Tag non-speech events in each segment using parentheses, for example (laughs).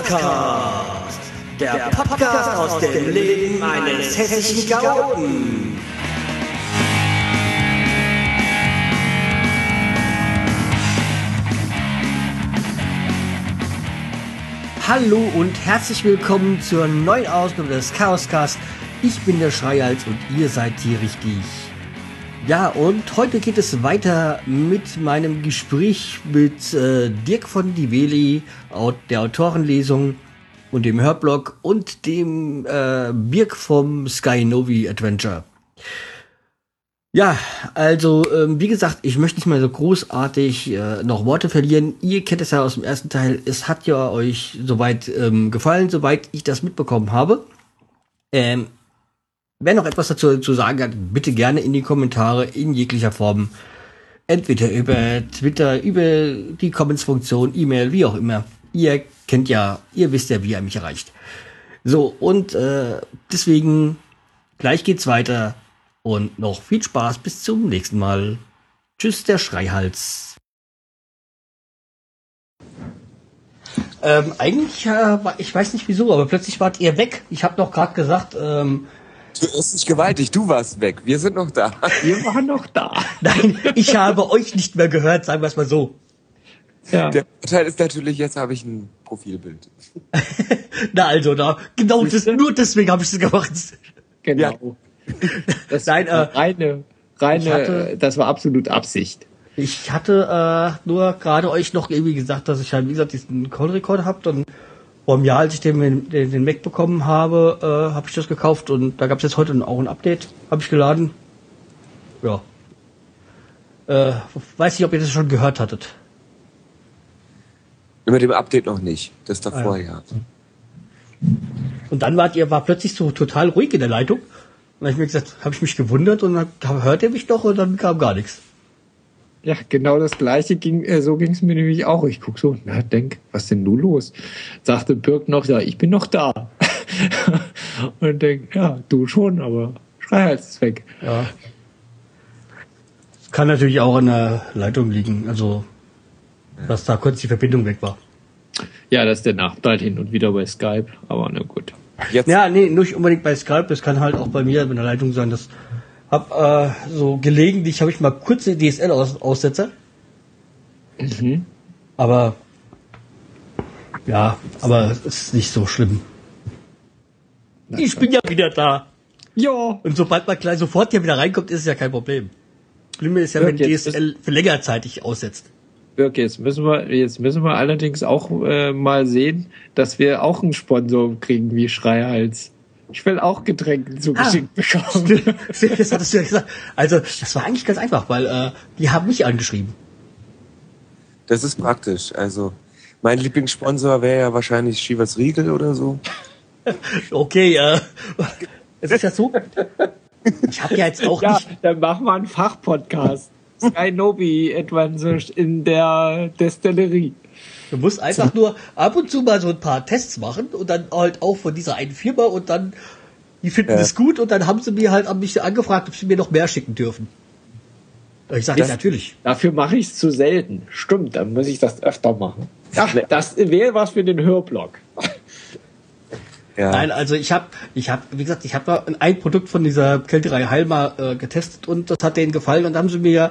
Chaoscast. Der Podcast aus dem Leben eines hessischen Chaoten. Hallo und herzlich willkommen zur neuen Ausgabe des Chaoscast. Ich bin der Schreihals und ihr seid hier richtig. Ja, und heute geht es weiter mit meinem Gespräch mit äh, Dirk von Diveli, der Autorenlesung und dem Hörblog und dem äh, Birk vom Sky Novi Adventure. Ja, also ähm, wie gesagt, ich möchte nicht mal so großartig äh, noch Worte verlieren. Ihr kennt es ja aus dem ersten Teil. Es hat ja euch soweit ähm, gefallen, soweit ich das mitbekommen habe. Ähm, Wer noch etwas dazu zu sagen hat, bitte gerne in die Kommentare in jeglicher Form. Entweder über Twitter, über die Comments-Funktion, E-Mail, wie auch immer. Ihr kennt ja, ihr wisst ja, wie ihr mich erreicht. So, und äh, deswegen, gleich geht's weiter. Und noch viel Spaß bis zum nächsten Mal. Tschüss, der Schreihals. Ähm, eigentlich, äh, ich weiß nicht wieso, aber plötzlich wart ihr weg. Ich habe noch gerade gesagt, ähm, Du irrst dich gewaltig, du warst weg. Wir sind noch da. (laughs) Wir waren noch da. (laughs) Nein, ich habe euch nicht mehr gehört, sagen wir es mal so. Ja. Der Vorteil ist natürlich, jetzt habe ich ein Profilbild. (laughs) Na also, da, genau das, nur deswegen habe ich es gemacht. Genau. Ja. Das Nein, äh, reine, reine, hatte, das war absolut Absicht. Ich hatte äh, nur gerade euch noch irgendwie gesagt, dass ich halt, wie gesagt, diesen Call Recorder habt und vor einem Jahr, als ich den, den, den Mac bekommen habe, äh, habe ich das gekauft und da gab es jetzt heute auch ein Update, habe ich geladen. Ja. Äh, weiß nicht, ob ihr das schon gehört hattet. Mit dem Update noch nicht. Das davor, ah, ja. ja. Und dann wart ihr, war plötzlich so total ruhig in der Leitung. Und dann habe ich mir gesagt, habe ich mich gewundert und dann hört ihr mich doch und dann kam gar nichts. Ja, genau das gleiche ging, äh, so ging es mir nämlich auch. Ich guck so, na, denk, was denn nun los? Sagte Birk noch, ja, ich bin noch da. (laughs) und denk, ja, du schon, aber Schreihals ist weg. Ja. Kann natürlich auch an der Leitung liegen, also, dass da kurz die Verbindung weg war. Ja, das ist der Nachteil hin und wieder bei Skype, aber na gut. Jetzt. Ja, nee, nicht unbedingt bei Skype, das kann halt auch bei mir mit der Leitung sein, dass hab äh, so gelegentlich habe ich mal kurze DSL-Aussetzer. Mhm. Aber ja, aber es ist nicht so schlimm. Na, ich bin ja wieder da. Ja. Und sobald man gleich sofort hier wieder reinkommt, ist es ja kein Problem. Schlimme ist ja, wenn DSL für längerzeitig aussetzt. Dirk, jetzt müssen wir, jetzt müssen wir allerdings auch äh, mal sehen, dass wir auch einen Sponsor kriegen wie Schreihals. Ich will auch Getränke zugeschickt ah, bekommen. (laughs) Das hattest du ja gesagt. Also, das war eigentlich ganz einfach, weil äh, die haben mich angeschrieben. Das ist praktisch. Also, mein Lieblingssponsor wäre ja wahrscheinlich Shivas Riegel oder so. (laughs) okay, äh, es ist ja so. Ich habe ja jetzt auch ja, nicht. Dann machen wir einen Fachpodcast. Sky Nobi etwa in der Destillerie. Du musst einfach nur ab und zu mal so ein paar Tests machen und dann halt auch von dieser einen Firma und dann, die finden es ja. gut und dann haben sie mir halt an mich angefragt, ob sie mir noch mehr schicken dürfen. Ich sage ja natürlich. Dafür mache ich es zu selten. Stimmt, dann muss ich das öfter machen. Ach, das wäre was für den Hörblog. Ja. Nein, also ich habe, ich habe, wie gesagt, ich habe ein Produkt von dieser Kälterei Heilmar äh, getestet und das hat denen gefallen und dann haben sie mir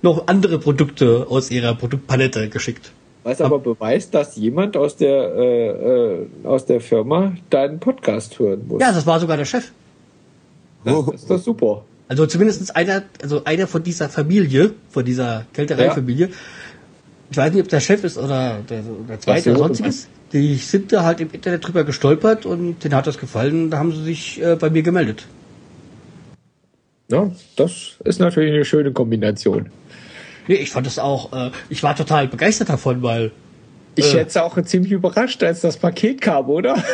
noch andere Produkte aus ihrer Produktpalette geschickt. Was aber beweist, dass jemand aus der, äh, äh, aus der Firma deinen Podcast hören muss. Ja, das war sogar der Chef. Das oh. ist das super. Also zumindest einer, also einer von dieser Familie, von dieser Kältereifamilie. Ja. Ich weiß nicht, ob der Chef ist oder der, der zweite oder sonstiges. Die sind da halt im Internet drüber gestolpert und denen hat das gefallen. Da haben sie sich äh, bei mir gemeldet. Ja, das ist natürlich eine schöne Kombination. Nee, ich fand es auch, äh, ich war total begeistert davon, weil. Ich äh, hätte auch ziemlich überrascht, als das Paket kam, oder? (laughs)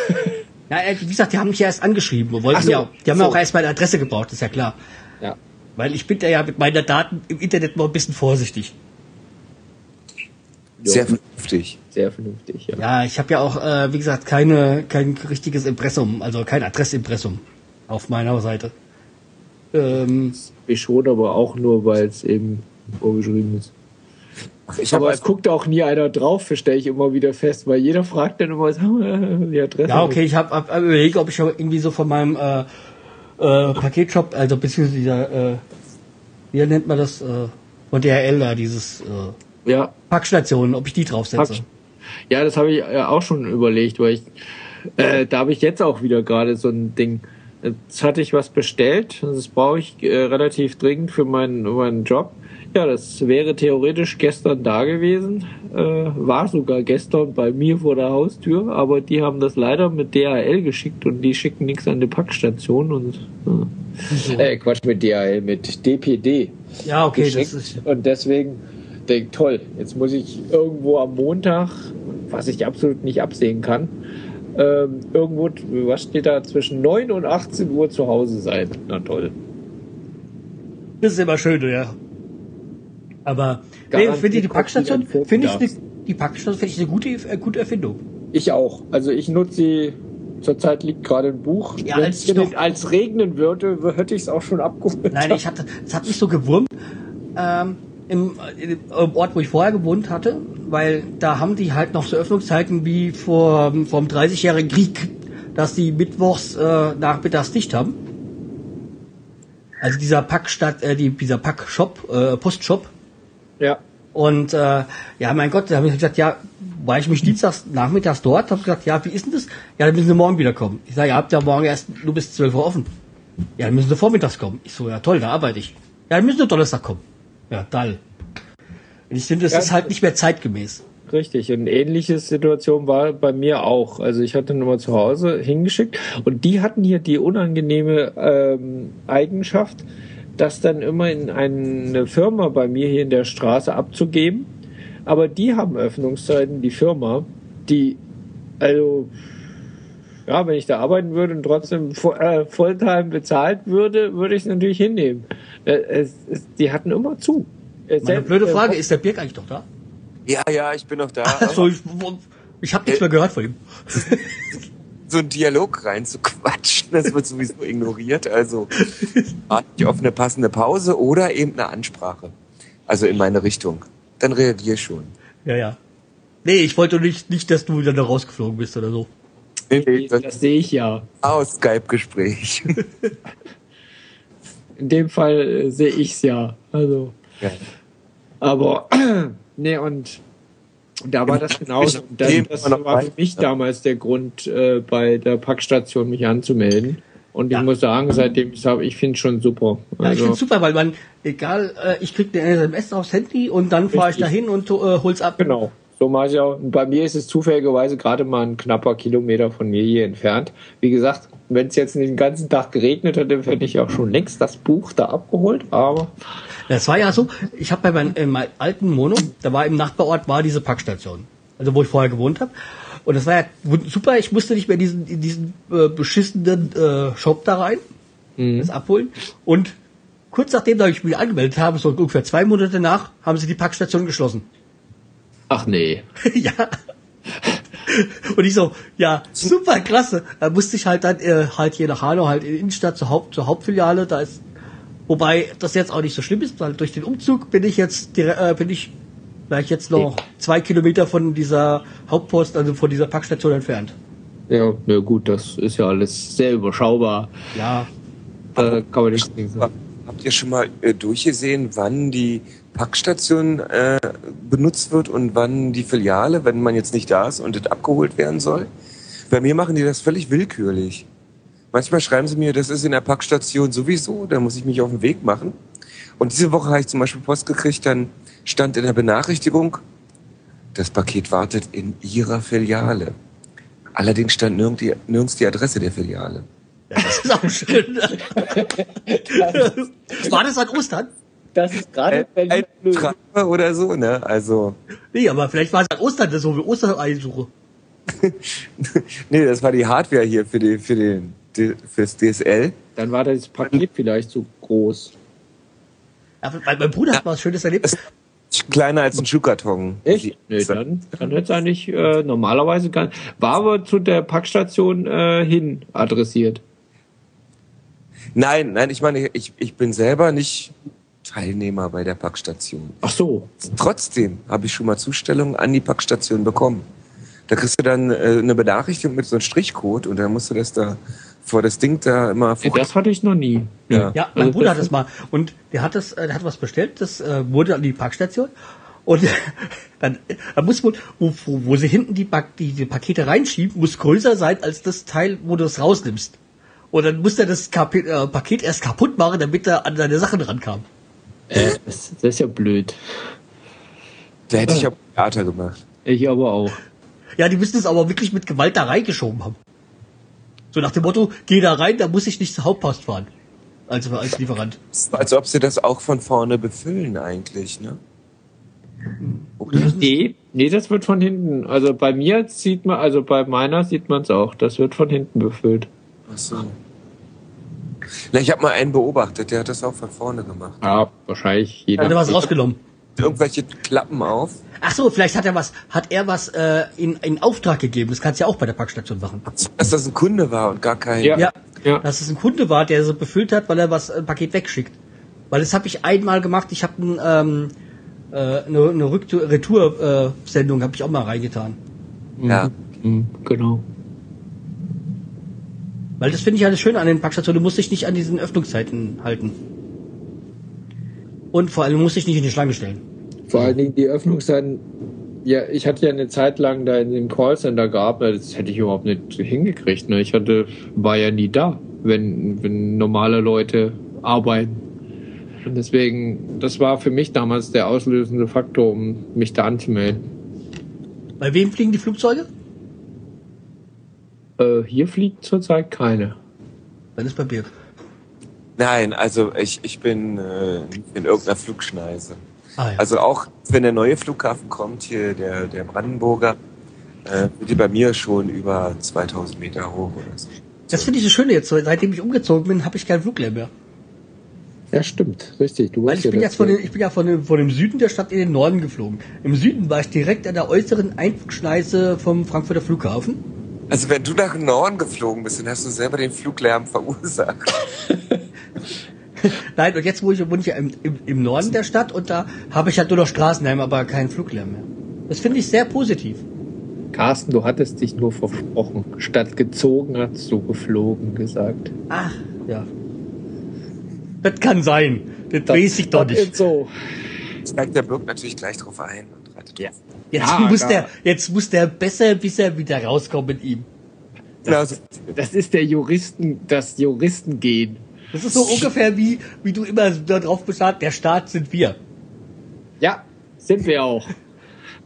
Ja, äh, wie gesagt, die haben mich ja erst angeschrieben. Wollten so, ja, die haben so. auch erst meine Adresse gebraucht, ist ja klar. Ja. Weil ich bin da ja mit meinen Daten im Internet mal ein bisschen vorsichtig. Sehr vernünftig. Sehr vernünftig, ja. Ja, ich habe ja auch, äh, wie gesagt, keine, kein richtiges Impressum, also kein Adressimpressum auf meiner Seite. Ähm, ich schon, aber auch nur, weil es eben vorgeschrieben ist. Ich Aber es guckt auch nie einer drauf, stelle ich immer wieder fest, weil jeder fragt dann immer, mal, (laughs) die Adresse. Ja, okay, ich habe hab, hab überlegt, ob ich irgendwie so von meinem äh, äh, Paketshop, also beziehungsweise dieser, äh, wie nennt man das, äh, von DHL da, dieses äh, Ja, Packstation, ob ich die draufsetze. Pack- ja, das habe ich äh, auch schon überlegt, weil ich, äh, da habe ich jetzt auch wieder gerade so ein Ding. Jetzt hatte ich was bestellt, das brauche ich äh, relativ dringend für meinen, meinen Job. Ja, das wäre theoretisch gestern da gewesen, äh, war sogar gestern bei mir vor der Haustür, aber die haben das leider mit DHL geschickt und die schicken nichts an die Packstation und äh, äh, Quatsch mit DHL, mit DPD Ja, okay, das ist. Und deswegen denke toll, jetzt muss ich irgendwo am Montag, was ich absolut nicht absehen kann, ähm, irgendwo, was steht da, zwischen 9 und 18 Uhr zu Hause sein. Na toll. Das ist immer schön, ja. Aber nee, finde ich die Packstation, finde ich die, die Packstation finde ich eine gute, äh, gute Erfindung. Ich auch. Also ich nutze sie, zurzeit liegt gerade ein Buch. Ja, Wenn als es als regnen würde, hätte ich es auch schon abgeholt. Nein, ich hatte, es hat mich so gewurmt ähm, im, im Ort, wo ich vorher gewohnt hatte, weil da haben die halt noch so Öffnungszeiten wie vor vom 30-jährigen Krieg, dass die mittwochs äh, nachmittags dicht haben. Also dieser Packstadt, äh, die, dieser Packshop, äh, Postshop. Ja. Und äh, ja, mein Gott, da habe ich gesagt, ja, war ich mich dienstags nachmittags dort, habe gesagt, ja, wie ist denn das? Ja, dann müssen Sie morgen wieder kommen. Ich sage, ihr habt ja morgen erst nur bis 12 Uhr offen. Ja, dann müssen Sie vormittags kommen. Ich so, ja toll, da arbeite ich. Ja, dann müssen Sie Donnerstag kommen. Ja, toll. Und ich finde, das Ja, ist halt nicht mehr zeitgemäß. Richtig. Und eine ähnliche Situation war bei mir auch. Also ich hatte Nummer zu Hause hingeschickt und die hatten hier die unangenehme ähm, Eigenschaft, das dann immer in eine Firma bei mir hier in der Straße abzugeben. Aber die haben Öffnungszeiten, die Firma, die, also, ja, wenn ich da arbeiten würde und trotzdem äh, Volltime bezahlt würde, würde ich es natürlich hinnehmen. Äh, es, es, die hatten immer zu. Äh, Meine selbst- blöde äh, Frage, ist der Birk eigentlich doch da? Ja, ja, ich bin noch da. Achso, ich, ich habe nichts mehr gehört von ihm. (laughs) so einen Dialog reinzuquatschen, das wird sowieso ignoriert. Also warte ich auf eine passende Pause oder eben eine Ansprache. Also in meine Richtung. Dann reagier schon. Ja, ja. Nee, ich wollte nicht, nicht, dass du dann da rausgeflogen bist oder so. Nee, nee, Das, das sehe ich ja. aus Skype-Gespräch. (laughs) In dem Fall äh, sehe ich's ja. Also, Ja. aber (clears throat) nee und da war das genauso. Ich- Das, das war für mich damals der Grund, äh, bei der Packstation mich anzumelden. Und ich Ja. muss sagen, seitdem ich habe, ich finde schon super. Ja, ich Also, find's super, weil man, egal, äh, ich krieg eine SMS aufs Handy und dann fahre ich dahin und äh, hol's ab. Genau. So mache ich auch. Und bei mir ist es zufälligerweise gerade mal ein knapper Kilometer von mir hier entfernt. Wie gesagt, wenn es jetzt nicht den ganzen Tag geregnet hätte, hätte ich auch schon längst das Buch da abgeholt. Aber Das war ja so, ich habe bei meinem, in meinem alten Mono, da war im Nachbarort war diese Packstation, also wo ich vorher gewohnt habe. Und das war ja super, ich musste nicht mehr diesen, in diesen äh, beschissenen äh, Shop da rein, das abholen. Und kurz nachdem da ich mich angemeldet habe, so ungefähr zwei Monate nach, haben sie die Packstation geschlossen. ach nee. (laughs) ja. Und ich so, ja, super klasse. Da musste ich halt dann äh, halt hier nach Hanau, halt in die Innenstadt zur, Haupt, zur Hauptfiliale. Da ist, wobei das jetzt auch nicht so schlimm ist, weil durch den Umzug bin ich jetzt, äh, bin ich gleich jetzt noch zwei Kilometer von dieser Hauptpost, also von dieser Packstation entfernt. Ja, na gut, das ist ja alles sehr überschaubar. Ja, Da kann man nichts gegen sagen. Habt ihr schon mal äh, durchgesehen, wann die Packstation äh, benutzt wird und wann die Filiale, wenn man jetzt nicht da ist und das abgeholt werden soll? Bei mir machen die das völlig willkürlich. Manchmal schreiben sie mir, das ist in der Packstation sowieso, da muss ich mich auf den Weg machen. Und diese Woche habe ich zum Beispiel Post gekriegt, dann stand in der Benachrichtigung, das Paket wartet in Ihrer Filiale. Allerdings stand nirgends die, nirgends die Adresse der Filiale. ja das ist auch schön. (laughs) war das an Ostern? Das ist gerade Ein, Berlin. Schreiber oder so, ne? Also, Nee, aber vielleicht war es an Ostern, das so wie Ostereinsuche. (laughs) nee, das war die Hardware hier für die, für den, fürs DSL. Dann war das Paket vielleicht zu groß. Ja, weil mein Bruder hat mal was Schönes erlebt. Kleiner als ein Schuhkarton. Echt? Nee, dann, dann hätte es eigentlich äh, normalerweise gar War aber zu der Packstation äh, hin adressiert. Nein, nein, ich meine, ich, ich bin selber nicht Teilnehmer bei der Packstation. Ach so. Trotzdem habe ich schon mal Zustellungen an die Packstation bekommen. Da kriegst du dann äh, eine Benachrichtigung mit so einem Strichcode und dann musst du das da vor das Ding da immer Ja, vor. das hatte ich noch nie. Ja. Ja, mein Also Bruder hat das mal. Und der hat das, äh, der hat was bestellt, das äh, wurde an die Parkstation. Und (laughs) dann, dann muss wohl, wo, wo, wo sie hinten die, die, die Pakete reinschieben, muss größer sein als das Teil, wo du es rausnimmst. Und dann muss er das Kapi äh, Paket erst kaputt machen, damit er an seine Sachen rankam. Äh, das, das ist ja blöd. Da hätte ich aber Theater gemacht. Ich aber auch. Ja, die müssen es aber wirklich mit Gewalt da reingeschoben haben. So nach dem Motto, geh da rein, da muss ich nicht zur Hauptpost fahren. Also als Lieferant. Als ob sie das auch von vorne befüllen eigentlich, ne? Oder? Nee, nee, das wird von hinten. Also bei mir sieht man, also bei meiner sieht man es auch. Das wird von hinten befüllt. Ach so. Na, ich habe mal einen beobachtet, der hat das auch von vorne gemacht. Ja, wahrscheinlich Hat er jeder. was rausgenommen. Irgendwelche Klappen auf. Ach so, vielleicht hat er was, hat er was äh, in, in Auftrag gegeben. Das kannst du ja auch bei der Packstation machen. Dass das ein Kunde war und gar kein. Ja. Ja, Ja. dass es ein Kunde war, der so befüllt hat, weil er was ein Paket wegschickt. Weil das habe ich einmal gemacht. Ich habe ein, ähm, äh, eine, eine Retour-Sendung habe ich auch mal reingetan. ja. Mhm, genau. Weil das finde ich alles schön an den Packstationen. Du musst dich nicht an diesen Öffnungszeiten halten. Und vor allem musst dich nicht in die Schlange stellen. Vor allen Dingen die Öffnungszeiten. Ja, ich hatte ja eine Zeit lang da in dem Callcenter gearbeitet, das hätte ich überhaupt nicht hingekriegt. Ne? Ich hatte, war ja nie da, wenn, wenn normale Leute arbeiten. Und deswegen, das war für mich damals der auslösende Faktor, um mich da anzumelden. Bei wem fliegen die Flugzeuge? Äh, hier fliegt zurzeit keine. Dann ist bei Birk. Nein, also ich, ich bin äh, in irgendeiner Flugschneise. Ah, ja. Also auch wenn der neue Flughafen kommt, hier der, der Brandenburger, äh, wird die bei mir schon über 2000 Meter hoch oder so. das finde ich so schön jetzt. Seitdem ich umgezogen bin, habe ich keinen Fluglärm mehr. Ja, stimmt, richtig. Du Weil ich bin ja jetzt von dem, ich bin ja von dem, von dem Süden der Stadt in den Norden geflogen. Im Süden war ich direkt an der äußeren Einflugschneise vom Frankfurter Flughafen. Also wenn du nach Norden geflogen bist, dann hast du selber den Fluglärm verursacht. (laughs) (laughs) Nein, und jetzt wohne ich, wohne ich ja im, im, im Norden der Stadt und da habe ich halt nur noch Straßenlärm, aber keinen Fluglärm mehr. Das finde ich sehr positiv. Carsten, du hattest dich nur versprochen. Statt gezogen hast du geflogen gesagt. Ach, ja. Das kann sein. Das, weiß ich doch das nicht. ist So. Steigt der Birk natürlich gleich drauf ein und reitet Ja. Jetzt, Ja, muss der, jetzt muss der besser, bis er wieder rauskommt mit ihm. So- Das ist der Juristen, das Juristengehen. Das ist so ungefähr wie, wie du immer darauf bestehst, der Staat sind wir. Ja, sind wir auch.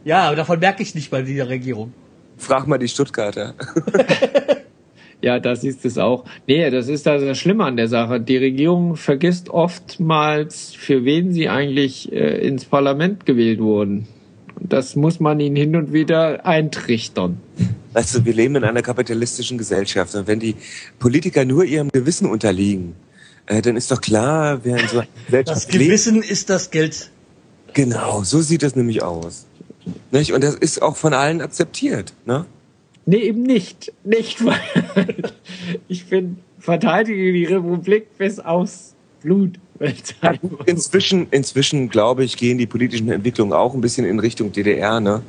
Ja, aber davon merke ich nicht bei dieser Regierung. Frag mal die Stuttgarter. (laughs) Ja, das ist es auch. Nee, das ist das Schlimme an der Sache. Die Regierung vergisst oftmals, für wen sie eigentlich äh, ins Parlament gewählt wurden. Und das muss man ihnen hin und wieder eintrichtern. Weißt du, wir leben in einer kapitalistischen Gesellschaft und wenn die Politiker nur ihrem Gewissen unterliegen, äh, dann ist doch klar, wer in so einer (laughs) Das Gesellschaft lebt. Gewissen ist das Geld. Genau, so sieht das nämlich aus. Nicht? Und das ist auch von allen akzeptiert. Ne? Nee, eben nicht. Nicht, (laughs) weil ich bin verteidige die Republik bis aufs Blut. Inzwischen, inzwischen glaube ich, gehen die politischen Entwicklungen auch ein bisschen in Richtung DDR, ne?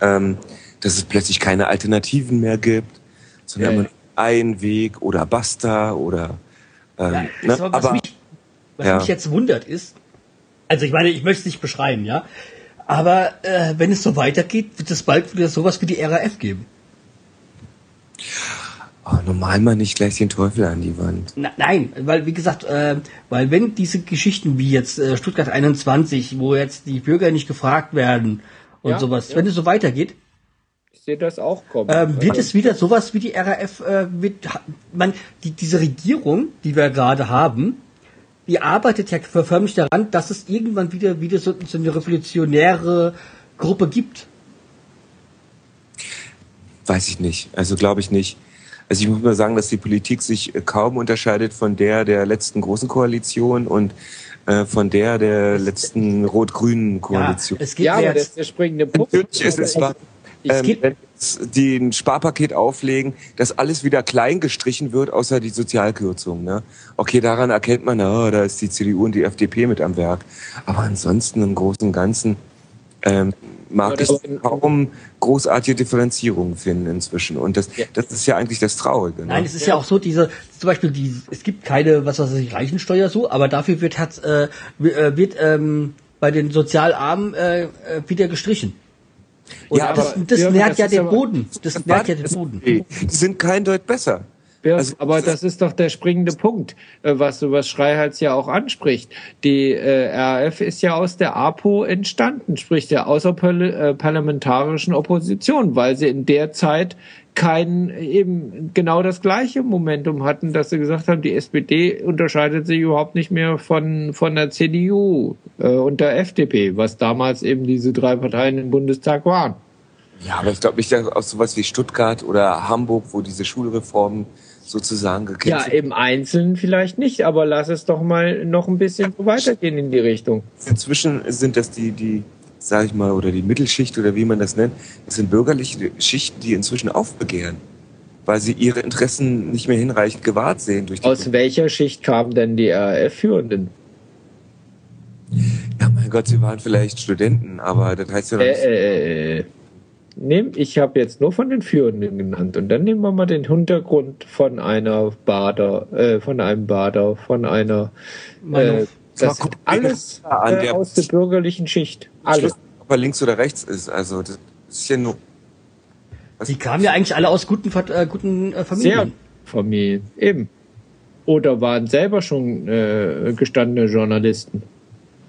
Ähm, dass es plötzlich keine Alternativen mehr gibt, sondern Ja, immer ein Weg oder basta oder ähm, Ja, ne? aber mich, was ja. mich jetzt wundert ist, also ich meine, ich möchte es nicht beschreiben, ja, aber äh, wenn es so weitergeht, wird es bald wieder sowas wie die RAF geben. oh, normal mal nicht gleich den Teufel an die Wand. Na, nein, weil wie gesagt, äh, weil wenn diese Geschichten wie jetzt äh, Stuttgart 21, wo jetzt die Bürger nicht gefragt werden und Ja, sowas, ja. wenn es so weitergeht, Ich sehe das auch kommen. ähm, wird Also, es wieder sowas wie die RAF, äh, wird, ha- man, die, diese Regierung, die wir gerade haben, die arbeitet ja förmlich daran, dass es irgendwann wieder, wieder so, so eine revolutionäre Gruppe gibt. Weiß ich nicht. Also glaube ich nicht. Also ich muss mal sagen, dass die Politik sich äh, kaum unterscheidet von der der letzten großen Koalition und äh, von der der letzten rot-grünen Ja, Koalition. es geht ja, ja aber das ist jetzt, der springende Punkt. Natürlich ist es wahr. Es Ähm, wenn die ein Sparpaket auflegen, dass alles wieder klein gestrichen wird, außer die Sozialkürzung. Ne? Okay, daran erkennt man, oh, da ist die CDU und die FDP mit am Werk. Aber ansonsten im Großen und Ganzen ähm, mag ich kaum großartige Differenzierungen finden inzwischen. Und das, ja. das ist ja eigentlich das Traurige. Ne? Nein, es ist ja. ja auch so, diese, zum Beispiel, die, es gibt keine, was weiß ich, Reichensteuer so, aber dafür wird, hat, äh, äh wird ähm, bei den Sozialarmen äh, äh wieder gestrichen. Und ja, das, das, das nährt ja den Boden. Das nährt ja den Boden. Die sind kein Deut besser. Ja, also, aber das ist doch der springende Punkt, äh, was, was Schreihals ja auch anspricht. Die äh, RAF ist ja aus der APO entstanden, sprich der außerparlamentarischen Opposition, weil sie in der Zeit kein eben genau das gleiche Momentum hatten, dass sie gesagt haben, die SPD unterscheidet sich überhaupt nicht mehr von von der CDU äh, und der FDP, was damals eben diese drei Parteien im Bundestag waren. Ja, aber ich glaube nicht aus sowas wie Stuttgart oder Hamburg, wo diese Schulreformen sozusagen gekämpft Ja, im Einzelnen vielleicht nicht, aber lass es doch mal noch ein bisschen weitergehen in die Richtung. Inzwischen sind das die, die, sag ich mal, oder die Mittelschicht oder wie man das nennt, das sind bürgerliche Schichten, die inzwischen aufbegehren, weil sie ihre Interessen nicht mehr hinreichend gewahrt sehen. Durch Aus welcher Schicht kamen denn die RAF-Führenden? Ja, mein Gott, sie waren vielleicht Studenten, aber das heißt ja noch nicht. Äh, äh, äh nehm, ich habe jetzt nur von den Führenden genannt und dann nehmen wir mal den Hintergrund von einer Bader, äh, von einem Bader, von einer äh, das sind alles äh, aus der bürgerlichen Schicht. Alles. Ob er links oder rechts ist, also das ist ja nur. Die kamen ja eigentlich alle aus guten, äh, guten äh, Familien. Sehr Familien, eben. Oder waren selber schon äh, gestandene Journalisten.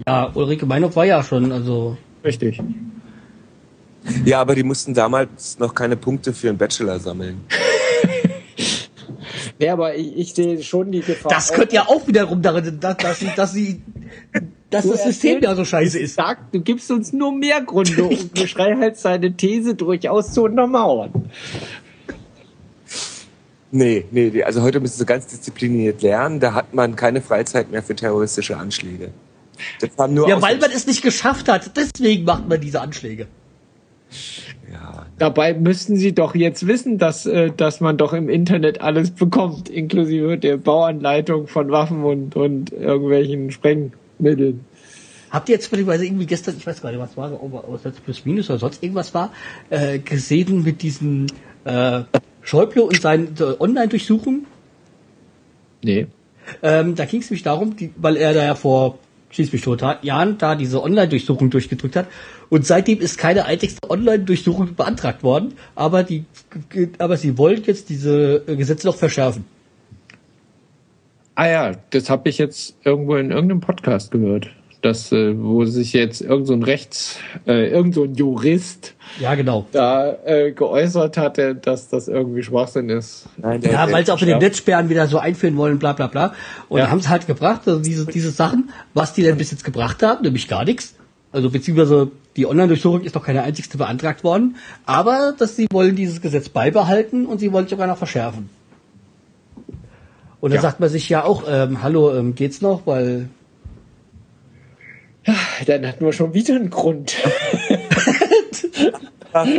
Ja, Ulrike Meinhof war ja schon, also. Richtig. Ja, aber die mussten damals noch keine Punkte für einen Bachelor sammeln. (laughs) ja, aber ich, ich, sehe schon die Gefahr. Das könnte ja auch wiederum darin, dass, dass sie, dass sie, dass das System ja so scheiße ist. Sag, du gibst uns nur mehr Gründe, um Geschrei halt seine These durchaus zu untermauern. Nee, nee, also heute müssen sie ganz diszipliniert lernen. Da hat man keine Freizeit mehr für terroristische Anschläge. ja, weil man es nicht geschafft hat. Deswegen macht man diese Anschläge. Ja. Dabei müssten Sie doch jetzt wissen, dass, äh, dass man doch im Internet alles bekommt, inklusive der Bauanleitung von Waffen und, und irgendwelchen Sprengmitteln. Habt ihr jetzt beispielsweise irgendwie gestern, ich weiß gar nicht, was war, ob es jetzt plus minus oder sonst irgendwas war, äh, gesehen mit diesen äh, Schäuble und seinen äh, Online-Durchsuchungen? Nee. Ähm, da ging es nämlich darum, die, weil er da ja vor schieß mich tot, Jahren da diese Online-Durchsuchung durchgedrückt hat. Und seitdem ist keine einzigste Online-Durchsuchung beantragt worden, aber die, aber sie wollen jetzt diese Gesetze noch verschärfen. Ah ja, das habe ich jetzt irgendwo in irgendeinem Podcast gehört dass äh, wo sich jetzt irgend so ein Rechts, äh, irgend so ein Jurist ja genau da äh, geäußert hatte, dass das irgendwie Schwachsinn ist. Nein, ja, weil sie auch mit den Netzsperren wieder so einführen wollen, bla bla bla. Und ja. haben es halt gebracht, also diese diese Sachen, was die denn bis jetzt gebracht haben, nämlich gar nichts. Also beziehungsweise die Online-Durchsuchung ist noch keine einzigste beantragt worden, aber dass sie wollen dieses Gesetz beibehalten und sie wollen es sogar noch verschärfen. Und dann ja. sagt man sich ja auch, ähm, hallo, ähm, geht's noch, weil ja, dann hatten wir schon wieder einen Grund. (laughs)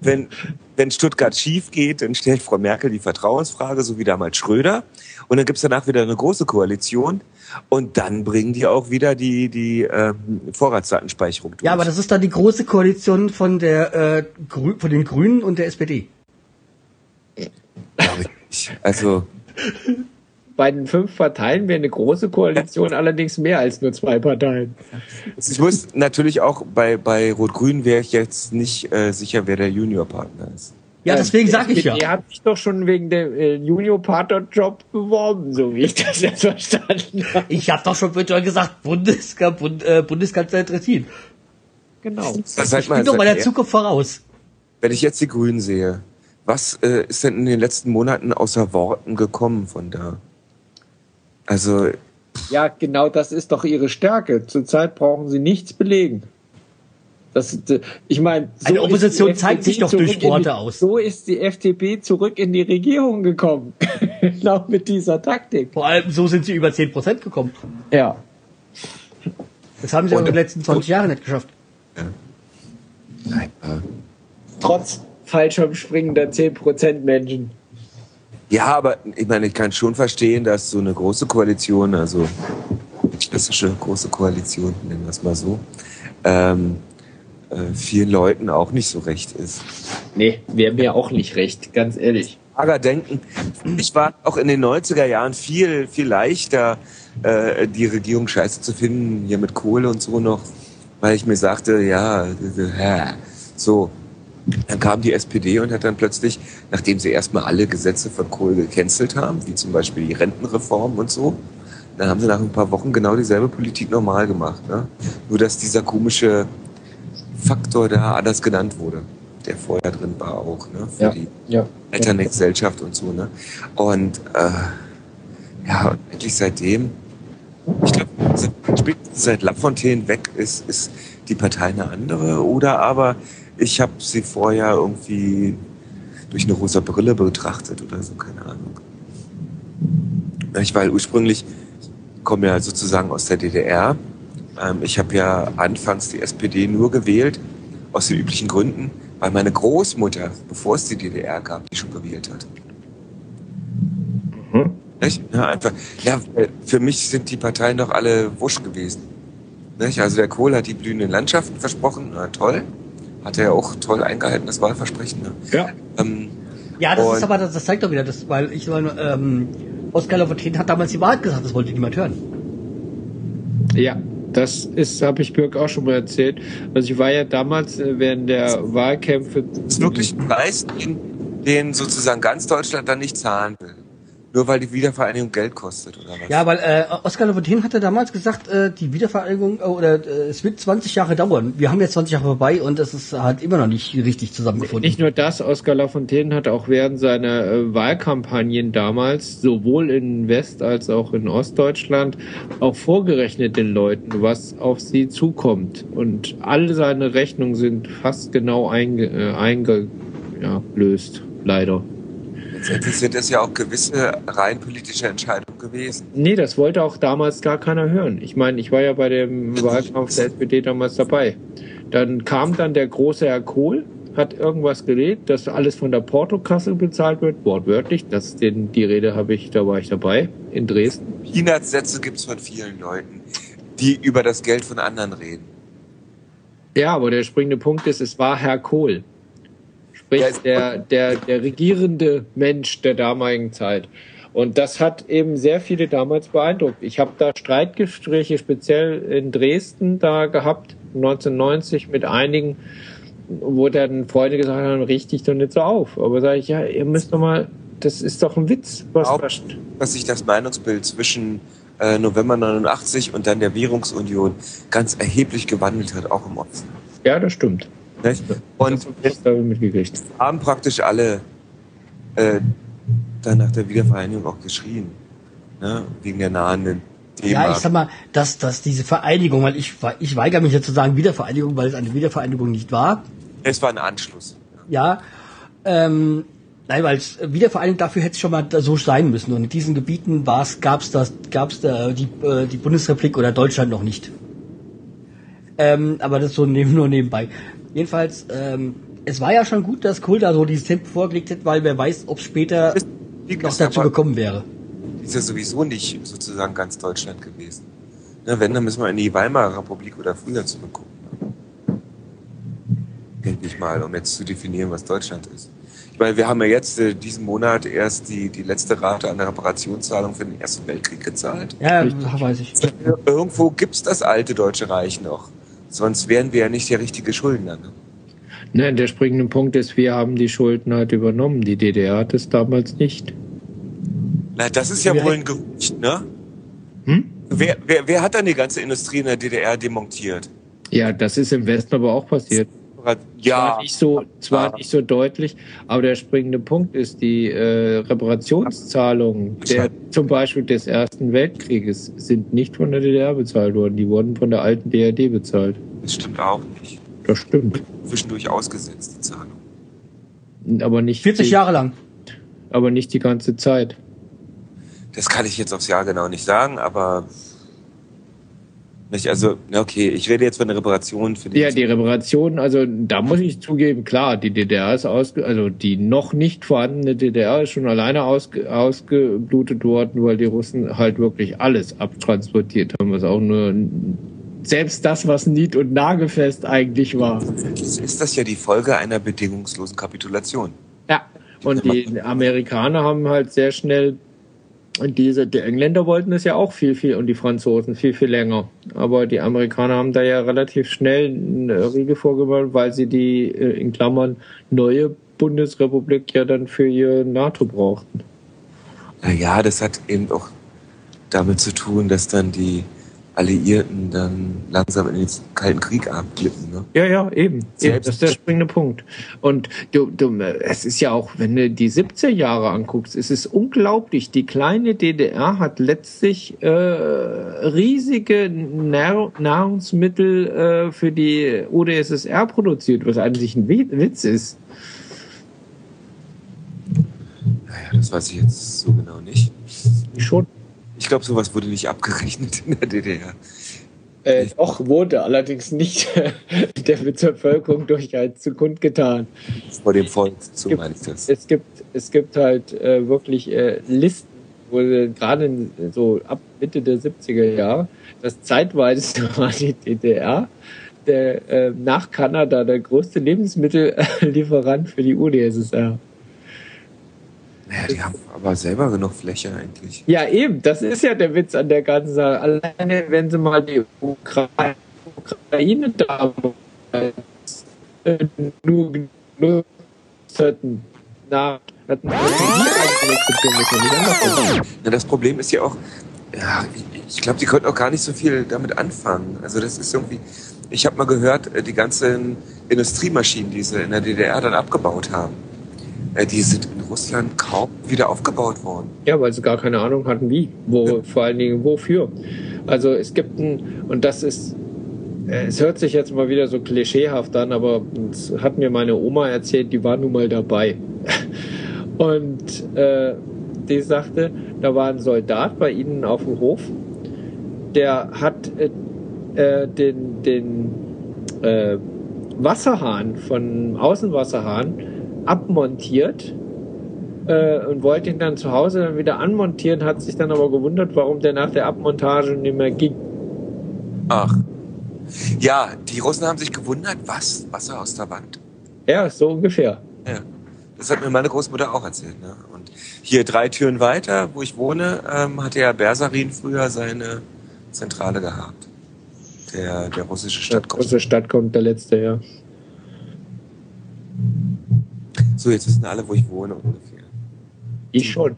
wenn, wenn Stuttgart schief geht, dann stellt Frau Merkel die Vertrauensfrage, so wie damals Schröder. Und dann gibt's danach wieder eine große Koalition. Und dann bringen die auch wieder die, die ähm, Vorratsdatenspeicherung durch. Ja, aber das ist dann die große Koalition von, der, äh, von den Grünen und der SPD. Also bei den fünf Parteien wäre eine große Koalition (laughs) allerdings mehr als nur zwei Parteien. Ich muss natürlich auch bei, bei Rot-Grün wäre ich jetzt nicht äh, sicher, wer der Juniorpartner ist. Ja, deswegen sage ich ja. Ihr habt sich doch schon wegen dem äh, Junior-Partner-Job beworben, so wie ich das jetzt verstanden habe. Ich habe doch schon vorhin gesagt, Bundes Bund, äh, Bundeskanzler Trittin. Genau. Das ich bin doch mal der Zukunft voraus. Wenn ich jetzt die Grünen sehe, was äh, ist denn in den letzten Monaten außer Worten gekommen von da? Also. Ja, genau das ist doch ihre Stärke. Zurzeit brauchen sie nichts belegen. Das, ich meine, so eine Opposition zeigt sich doch durch Worte die, aus. So ist die FDP zurück in die Regierung gekommen. (laughs) genau mit dieser Taktik. Vor allem so sind sie über 10% gekommen. Ja. Das haben sie in den letzten 20 Jahren nicht geschafft. Ja. Nein. Trotz fallschirmspringender 10% Menschen. Ja, aber ich meine, ich kann schon verstehen, dass so eine große Koalition, also klassische große Koalition, nennen wir es mal so, ähm, äh, vielen Leuten auch nicht so recht ist. Nee, wäre mir auch nicht recht, ganz ehrlich. Lager denken. Ich war auch in den 90er Jahren viel, viel leichter, äh, die Regierung scheiße zu finden, hier mit Kohle und so noch, weil ich mir sagte, ja, so. Dann kam die SPD und hat dann plötzlich, nachdem sie erstmal alle Gesetze von Kohl gecancelt haben, wie zum Beispiel die Rentenreform und so, dann haben sie nach ein paar Wochen genau dieselbe Politik normal gemacht. Ne? Nur dass dieser komische Faktor da anders genannt wurde der vorher drin war auch, ne? Für Ja, die ja. alternde Gesellschaft und so, ne? Und äh, ja, und endlich seitdem, ich glaube, spätestens seit Lafontaine weg ist, ist die Partei eine andere. Oder aber ich habe sie vorher irgendwie durch eine rosa Brille betrachtet oder so, keine Ahnung. Ich weil ursprünglich komme ja sozusagen aus der DDR. Ähm, ich habe ja anfangs die SPD nur gewählt, aus den üblichen Gründen, weil meine Großmutter, bevor es die DDR gab, die schon gewählt hat. Mhm. Nicht? Ja, einfach, ja, für mich sind die Parteien doch alle wusch gewesen. Nicht? Also der Kohl hat die blühenden Landschaften versprochen, na toll. Hat er ja auch toll eingehalten, das Wahlversprechen. Ne? Ja. Ähm, Ja, das Und- ist aber, das, das zeigt doch wieder, das, weil ich meine, ähm, Oskar Lafontaine hat damals die Wahrheit gesagt, das wollte niemand hören. Ja, das ist, habe ich Birk auch schon mal erzählt. Also ich war ja damals äh, während der Wahlkämpfe. ist wirklich ein Preis, den, den sozusagen ganz Deutschland dann nicht zahlen will. Nur weil die Wiedervereinigung Geld kostet oder was? Ja, weil äh, Oskar Lafontaine hatte damals gesagt, äh, die Wiedervereinigung äh, oder äh, es wird 20 Jahre dauern. Wir haben jetzt 20 Jahre vorbei und es ist halt immer noch nicht richtig zusammengefunden. Nicht nur das, Oskar Lafontaine hat auch während seiner äh, Wahlkampagnen damals sowohl in West- als auch in Ostdeutschland auch vorgerechnet den Leuten, was auf sie zukommt. Und alle seine Rechnungen sind fast genau einge, äh, eingelöst, ja, löst, leider. Letztendlich sind es ja auch gewisse rein politische Entscheidungen gewesen. Nee, das wollte auch damals gar keiner hören. Ich meine, ich war ja bei dem Wahlkampf der SPD damals dabei. Dann kam dann der große Herr Kohl, hat irgendwas geredet, dass alles von der Portokasse bezahlt wird, wortwörtlich. Das den, die Rede habe ich, da war ich dabei, in Dresden. Peanuts-Sätze gibt es von vielen Leuten, die über das Geld von anderen reden. Ja, aber der springende Punkt ist, es war Herr Kohl. Sprich, der, der, der regierende Mensch der damaligen Zeit. Und das hat eben sehr viele damals beeindruckt. Ich habe da Streitgespräche speziell in Dresden da gehabt, 1990 mit einigen, wo dann Freunde gesagt haben, richtig doch nicht so auf. Aber sage ich, ja, ihr müsst doch mal, das ist doch ein Witz. Was, Auch- Dass sich das Meinungsbild zwischen äh, November 89 und dann der Währungsunion ganz erheblich gewandelt hat, auch im Osten. ja, das stimmt. Nicht? Und das habe ich mitgekriegt. haben praktisch alle äh, dann nach der Wiedervereinigung auch geschrien. Ne? Wegen der nahenden Ja, D-Mark. ich sag mal, dass, dass diese Vereinigung, weil ich, ich weigere mich jetzt zu sagen Wiedervereinigung, weil es eine Wiedervereinigung nicht war. es war ein Anschluss. Ja, ähm, nein, weil es Wiedervereinigung dafür hätte es schon mal so sein müssen. Und in diesen Gebieten gab's das, gab's da die, äh, die Bundesrepublik oder Deutschland noch nicht. Ähm, aber das so neben, nur nebenbei. Jedenfalls, ähm, es war ja schon gut, dass Kohl da so dieses Tempo vorgelegt hat, weil wer weiß, ob später noch gesagt, dazu gekommen wäre. ist ja sowieso nicht sozusagen ganz Deutschland gewesen. Ne, wenn, dann müssen wir in die Weimarer Republik oder früher zurückgucken. Denke ich mal, um jetzt zu definieren, was Deutschland ist. Ich meine, wir haben ja jetzt äh, diesen Monat erst die, die letzte Rate an der Reparationszahlung für den Ersten Weltkrieg gezahlt. Ja, weiß ich. Irgendwo gibt's das alte Deutsche Reich noch. Sonst wären wir ja nicht der richtige Schuldner. Ne? Nein, der springende Punkt ist, wir haben die Schulden halt übernommen. Die DDR hat es damals nicht. Na, das ist ja Wir wohl ein Gerücht, ne? Hm? Wer, wer, wer hat dann die ganze Industrie in der DDR demontiert? Ja, das ist im Westen aber auch passiert. Ja, Zwar nicht so, zwar Ja. nicht so deutlich, aber der springende Punkt ist, die äh, Reparationszahlungen der, zum Beispiel des Ersten Weltkrieges sind nicht von der DDR bezahlt worden. Die wurden von der alten DRD bezahlt. das stimmt auch nicht. Das stimmt. Zwischendurch ausgesetzt, die Zahlung. Aber nicht, 40 die, Jahre lang. aber nicht die ganze Zeit. Das kann ich jetzt aufs Jahr genau nicht sagen, aber Nicht? Also, okay, ich rede jetzt von der Reparation für die. Ja, die Reparation, also da muss ich zugeben, klar, die DDR ist ausge, also die noch nicht vorhandene DDR ist schon alleine ausge, ausgeblutet worden, weil die Russen halt wirklich alles abtransportiert haben, was auch nur selbst das, was nied- und nagelfest eigentlich war. Ist das ja die Folge einer bedingungslosen Kapitulation. Ja, und die Amerikaner haben halt sehr schnell diese, die Engländer wollten es ja auch viel, viel und die Franzosen viel, viel länger. Aber die Amerikaner haben da ja relativ schnell eine Riege vorgemacht, weil sie die äh, in Klammern neue Bundesrepublik ja dann für ihr NATO brauchten. Naja, das hat eben auch damit zu tun, dass dann die Alliierten dann langsam in den Kalten Krieg abglippen. Ne? Ja, ja, eben. eben. Das ist der springende Punkt. Und du, du, es ist ja auch, wenn du die 70er Jahre anguckst, es ist unglaublich. Die kleine DDR hat letztlich äh, riesige Nahr Nahrungsmittel äh, für die UdSSR produziert, was eigentlich ein Witz ist. Naja, das weiß ich jetzt so genau nicht. Schon. Ich glaube, sowas wurde nicht abgerechnet in der DDR. Äh, doch, wurde allerdings nicht (laughs) der Bevölkerung durch halt zu kundgetan. Vor dem Volk, so meine ich das. Es gibt, es gibt halt äh, wirklich äh, Listen, wo gerade so ab Mitte der 70er Jahre, das zeitweise (laughs) war die DDR, der äh, nach Kanada der größte Lebensmittellieferant für die UdSSR. Naja, die haben aber selber genug Fläche eigentlich. Ja, eben, das ist ja der Witz an der ganzen Sache. Alleine, wenn sie mal die Ukraine, Ukraine da nur genutzt hätten, na, hätten Na, das Problem ist ja auch, ja, ich glaube, die konnten auch gar nicht so viel damit anfangen. Also das ist irgendwie, ich habe mal gehört, die ganzen Industriemaschinen, die sie in der DDR dann abgebaut haben, die sind in Russland kaum wieder aufgebaut worden. Ja, weil sie gar keine Ahnung hatten, wie, wo, ja. vor allen Dingen wofür. Also es gibt ein, und das ist, es hört sich jetzt mal wieder so klischeehaft an, aber das hat mir meine Oma erzählt, die war nun mal dabei. (laughs) Und äh, die sagte, da war ein Soldat bei ihnen auf dem Hof, der hat äh, den, den äh, Wasserhahn von Außenwasserhahn abmontiert äh, und wollte ihn dann zu Hause dann wieder anmontieren, hat sich dann aber gewundert, warum der nach der Abmontage nicht mehr ging. Ach. Ja, die Russen haben sich gewundert, was? Wasser aus der Wand. Ja, so ungefähr. Ja. Das hat mir meine Großmutter auch erzählt. Ne? Und hier drei Türen weiter, wo ich wohne, ähm, hatte ja Bersarin früher seine Zentrale gehabt. Der, der russische Stadtkommt. Der russische Stadtkommt, der letzte, ja. So, jetzt wissen alle, wo ich wohne ungefähr. Ich schon.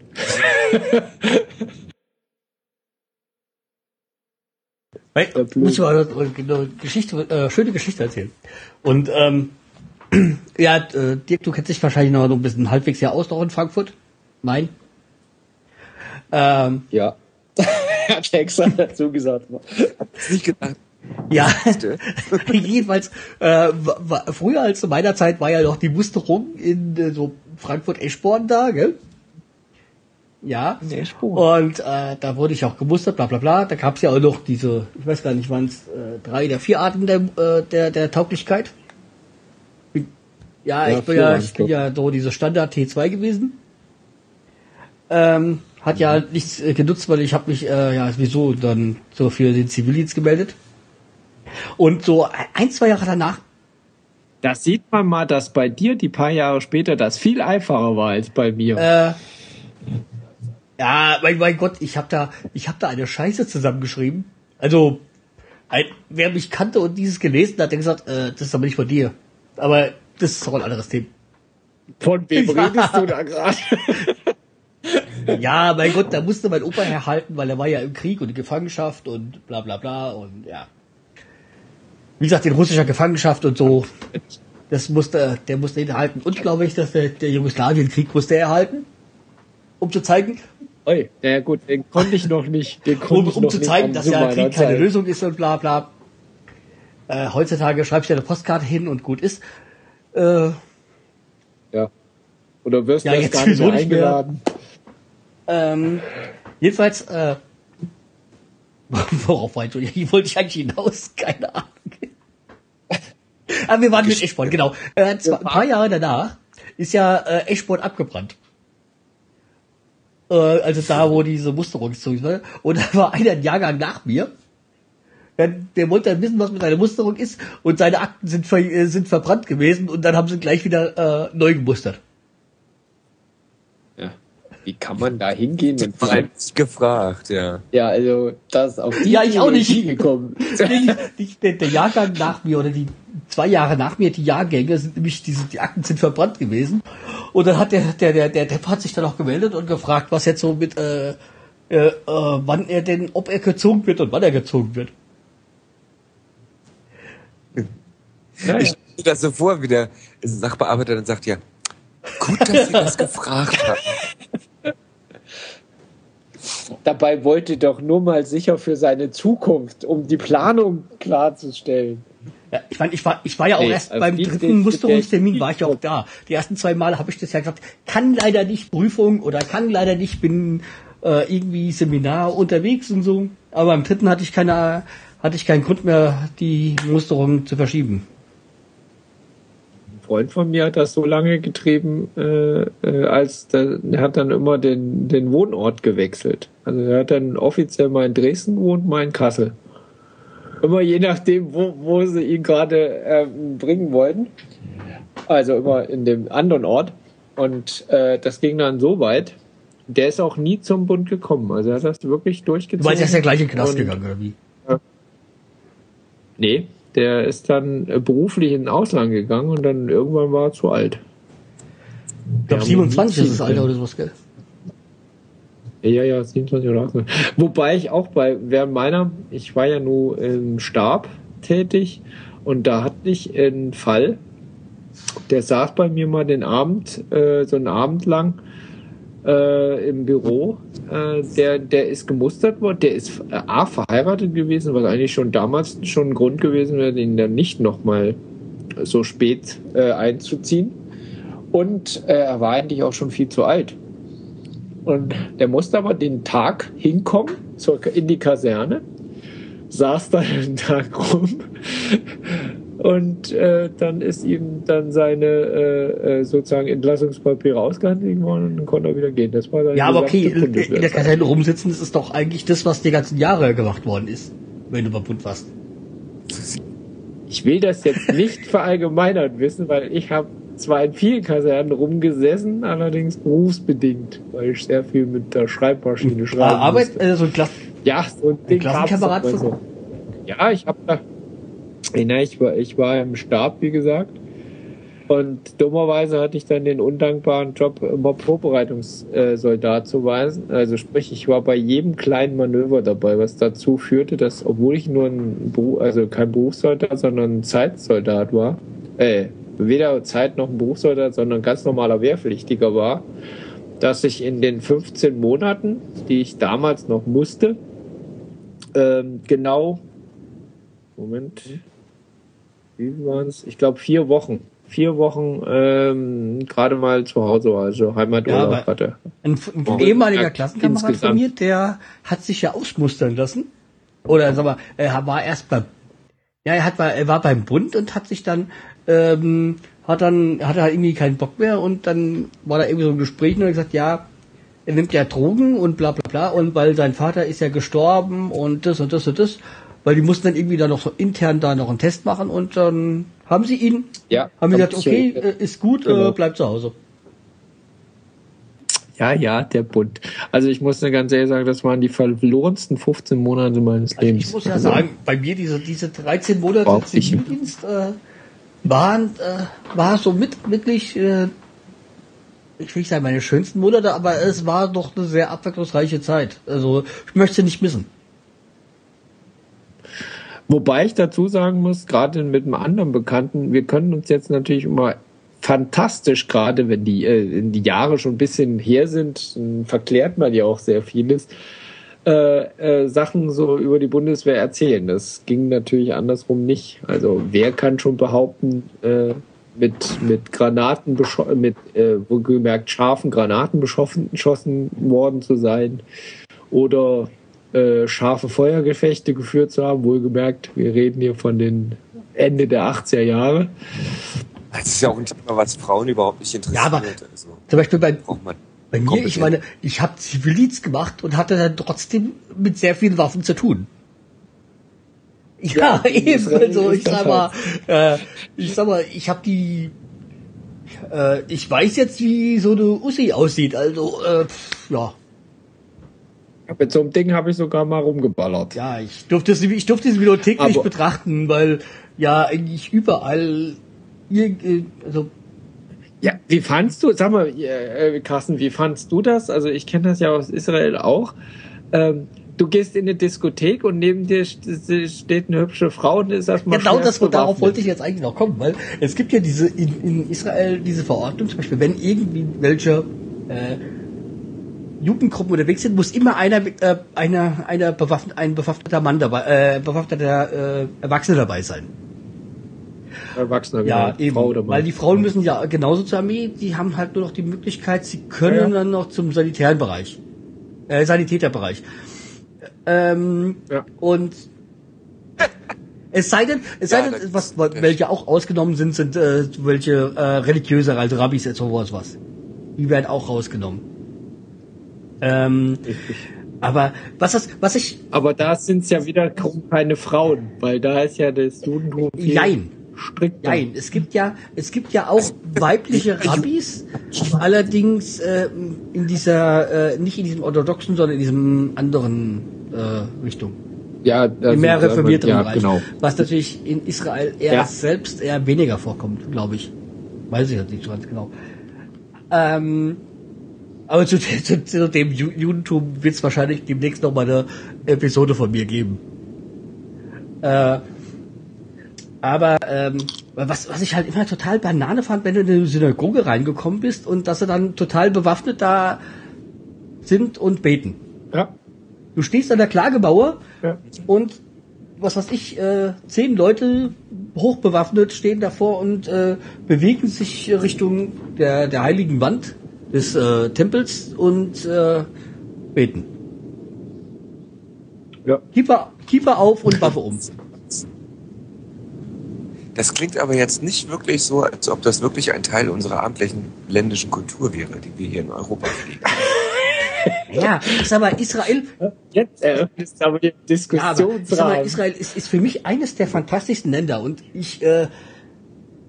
Weil, muss mal eine Geschichte, äh, schöne Geschichte erzählen. Und ähm, (clears throat) ja, äh, Dirk, du kennst dich wahrscheinlich noch so ein bisschen halbwegs ja aus noch in Frankfurt. Nein? Ähm, ja. (laughs) hat extra dazu gesagt. Nicht gedacht. Ja, (laughs) (laughs) jedenfalls, äh, früher als zu meiner Zeit war ja noch die Musterung in äh, so Frankfurt-Eschborn da, gell? Ja. Und äh, da wurde ich auch gemustert, bla bla bla. Da gab es ja auch noch diese, ich weiß gar nicht, waren es äh, drei oder vier Arten der, äh, der, der Tauglichkeit. Ja, ja ich bin ja, ich bin ja so diese Standard T2 gewesen. Ähm, hat ja mhm. nichts äh, genutzt, weil ich habe mich äh, ja sowieso dann so für den Zivildienst gemeldet. Und so ein, zwei Jahre danach. Da sieht man mal, dass bei dir die paar Jahre später das viel einfacher war als bei mir. Äh, ja, mein, mein Gott, ich habe da, ich habe da eine Scheiße zusammengeschrieben. Also, ein, wer mich kannte und dieses gelesen hat, der gesagt, äh, das ist aber nicht von dir. Aber das ist auch ein anderes Thema. Von wem (laughs) redest du da gerade? ja, mein Gott, da musste mein Opa herhalten, weil er war ja im Krieg und in Gefangenschaft und bla bla bla und ja wie gesagt, in russischer Gefangenschaft und so. Das musste, der musste ihn halten. Und glaube ich, dass der, der Jugoslawienkrieg musste er halten, um zu zeigen. Oi, ja gut, den konnte ich noch nicht. Den um um zu zeigen, dass ja Krieg keine Zeit. Lösung ist und bla bla. Äh, heutzutage schreibst du eine Postkarte hin und gut ist. Äh, ja. Oder wirst ja, du gar nicht mehr eingeladen. Ähm, jedenfalls, äh, (laughs) Worauf war ich? Ich wollte ich eigentlich hinaus? Keine Ahnung. Aber wir waren mit Eschborn, genau. Äh, zwei, ein paar Jahre danach ist ja äh, Eschborn abgebrannt. Äh, also da, wo diese Musterung war. Und da war einer ein Jahrgang nach mir. Der, der wollte dann wissen, was mit seiner Musterung ist. Und seine Akten sind, ver, äh, sind verbrannt gewesen. Und dann haben sie gleich wieder äh, neu gemustert. Wie kann man da hingehen? Und bleibt gefragt, ja. Ja, also das auf die Ja, ich auch nicht. gekommen. (laughs) der, der Jahrgang nach mir oder die zwei Jahre nach mir, die Jahrgänge sind nämlich, diese, die Akten sind verbrannt gewesen. Und dann hat der, der, der, der Depp hat sich dann auch gemeldet und gefragt, was jetzt so mit, äh, äh, äh, wann er denn, ob er gezogen wird und wann er gezogen wird. Ja, ich stelle mir das so vor, wie der Sachbearbeiter dann sagt, ja, gut, dass Sie das (laughs) gefragt haben. Dabei wollte doch nur mal sicher für seine Zukunft, um die Planung klarzustellen. Ja, ich meine, ich war, ich war ja auch nee, erst beim dritten Musterungstermin war ich auch da. Die ersten zwei Mal habe ich das ja gesagt, kann leider nicht Prüfung oder kann leider nicht, bin äh, irgendwie Seminar unterwegs und so. Aber beim dritten hatte ich keine, hatte ich keinen Grund mehr, die Musterung zu verschieben. Freund von mir hat das so lange getrieben, äh, äh als der, er hat dann immer den, den Wohnort gewechselt. Also er hat dann offiziell mal in Dresden wohnt, mal in Kassel. Immer je nachdem, wo, wo sie ihn gerade äh, bringen wollten. Also immer in dem anderen Ort. Und äh, das ging dann so weit. Der ist auch nie zum Bund gekommen. Also er hat das wirklich durchgezogen. Weil er ist ja gleich in den Knast gegangen, oder wie? Ja. Nee, der ist dann äh, beruflich in den Ausland gegangen und dann irgendwann war er zu alt. Ich glaube 27 ist das Alter oder sowas, gell? Ja, ja, 27 oder 28. Wobei ich auch bei, während meiner, ich war ja nur im Stab tätig und da hatte ich einen Fall, der saß bei mir mal den Abend, äh, so einen Abend lang äh, im Büro. Äh, der, der ist gemustert worden, der ist äh, A, verheiratet gewesen, was eigentlich schon damals schon ein Grund gewesen wäre, den dann nicht nochmal so spät äh, einzuziehen. Und äh, er war eigentlich auch schon viel zu alt. Und der musste aber den Tag hinkommen zur, in die Kaserne, saß (laughs) da den Tag rum und äh, dann ist ihm dann seine äh, äh sozusagen Entlassungspapiere ausgehandelt worden und dann konnte er wieder gehen. Das war ja, aber okay, in, in der Kaserne rumsitzen, das ist doch eigentlich das, was die ganzen Jahre gemacht worden ist, wenn du Bund warst. Ich will das jetzt nicht (laughs) verallgemeinert wissen, weil ich habe zwar in vielen Kasernen rumgesessen, allerdings berufsbedingt, weil ich sehr viel mit der Schreibmaschine schreibe. Arbeit, äh, so ein Klass ja, so ein, ein Klassenkamerad. Ja, ich habe da, na, ich war, ich war im Stab, wie gesagt. Und dummerweise hatte ich dann den undankbaren Job, immer Vorbereitungssoldat zu weisen. Also sprich, ich war bei jedem kleinen Manöver dabei, was dazu führte, dass, obwohl ich nur ein also kein Berufssoldat, sondern ein Zeitsoldat war, äh, weder Zeit noch ein Berufssoldat, sondern ganz normaler Wehrpflichtiger war, dass ich in den 15 Monaten, die ich damals noch musste, ähm, genau, Moment, wie waren es? Ich glaube vier Wochen. Vier Wochen ähm, gerade mal zu Hause also Heimaturlaub ja, hatte. Ein, ein ehemaliger Klassenkamerad von mir, der hat sich ja ausmustern lassen. Oder sag mal, er war erst bei ja, er hat er war beim Bund und hat sich dann ähm, hat dann hatte halt irgendwie keinen Bock mehr und dann war da irgendwie so ein Gespräch und er hat gesagt, ja, er nimmt ja Drogen und bla bla bla und weil sein Vater ist ja gestorben und das und das und das, weil die mussten dann irgendwie da noch so intern da noch einen Test machen und dann haben sie ihn, ja, haben gesagt, okay, äh, ist gut, genau. äh, bleib zu Hause. Ja, ja, der Bund. Also ich muss ganz ehrlich sagen, das waren die verlorensten 15 Monate meines Lebens. Also ich muss ja sagen, bei mir diese, diese 13 Monate Zivildienst äh, waren, äh, war so mit wirklich, äh, ich will nicht sagen meine schönsten Monate, aber es war doch eine sehr abwechslungsreiche Zeit. Also ich möchte sie nicht missen. Wobei ich dazu sagen muss, gerade mit einem anderen Bekannten, wir können uns jetzt natürlich immer fantastisch, gerade wenn die, äh, die Jahre schon ein bisschen her sind, verklärt man ja auch sehr vieles. Äh, äh, Sachen so über die Bundeswehr erzählen. Das ging natürlich andersrum nicht. Also wer kann schon behaupten, äh, mit, mit Granaten mit äh, wohlgemerkt scharfen Granaten beschossen worden zu sein oder äh, scharfe Feuergefechte geführt zu haben. Wohlgemerkt, wir reden hier von den Ende der 80er Jahre. Das ist ja auch ein Thema, was Frauen überhaupt nicht interessiert. Ja, aber also, zum Beispiel bei, bei mir, ich meine, ich habe Zivildienst gemacht und hatte dann trotzdem mit sehr vielen Waffen zu tun. Ja, Ja, eben. Israel Also ich sag mal, äh, ich sag mal, ich habe die, äh, ich weiß jetzt, wie so eine Ussi aussieht. Also äh, pff, ja, Mit so einem Ding habe ich sogar mal rumgeballert. ja, ich durfte ich durfte wieder täglich Aber- betrachten, weil ja eigentlich überall, irg- also Ja, wie fandst du, sag mal, äh, Carsten, wie fandst du das? Also ich kenne das ja aus Israel auch. Ähm, du gehst in eine Diskothek und neben dir st- steht eine hübsche Frau und ist erstmal Genau das, darauf wollte ich jetzt eigentlich noch kommen, weil es gibt ja diese in, in Israel diese Verordnung, zum Beispiel, wenn irgendwie welche äh, Jugendgruppen unterwegs sind, muss immer einer äh, einer, einer bewaffnet, ein bewaffneter Mann dabei, äh, bewaffneter äh, Erwachsener dabei sein. Erwachsener, Ja, genau, eben. Frau oder Mann. weil die Frauen müssen ja genauso zur Armee, die haben halt nur noch die Möglichkeit, sie können Ja, ja. dann noch zum sanitären Bereich, äh, Sanitäterbereich. Ähm, Ja. Und es sei denn, es sei Ja, denn, das- was, welche auch ausgenommen sind, sind äh, welche äh, religiöse, also Rabbis sowas was. Die werden auch rausgenommen. Ähm, aber was das, was ich, Aber da sind es ja wieder kaum keine Frauen, weil da ist ja das Judentum viel Jein. strikter. Nein, es gibt ja, es gibt ja auch weibliche Rabbis, allerdings äh, in dieser, äh, nicht in diesem orthodoxen, sondern in diesem anderen äh, Richtung. Ja, also, Im mehr reformierten ja, Bereich. genau. Was natürlich in Israel eher Ja. selbst eher weniger vorkommt, glaube ich. Weiß ich jetzt nicht so ganz genau. Ähm, aber zu, (laughs) zu, zu dem Ju- Judentum wird es wahrscheinlich demnächst noch mal eine Episode von mir geben. Äh, aber ähm, was, was ich halt immer total Banane fand, wenn du in eine Synagoge reingekommen bist und dass sie dann total bewaffnet da sind und beten. Ja, Du stehst an der Klagemauer ja. und was weiß ich, äh, zehn Leute hochbewaffnet stehen davor und äh, bewegen sich Richtung der, der heiligen Wand des äh, Tempels und äh, beten. ja. Kiefer, Kiefer auf und Waffe um. Das klingt aber jetzt nicht wirklich so, als ob das wirklich ein Teil unserer abendländischen Kultur wäre, die wir hier in Europa pflegen. (laughs) Ja, ich sag mal, Israel, Jetzt eröffnest du aber den ja, aber ich sag mal. Israel ist, ist für mich eines der fantastischsten Länder und ich, äh,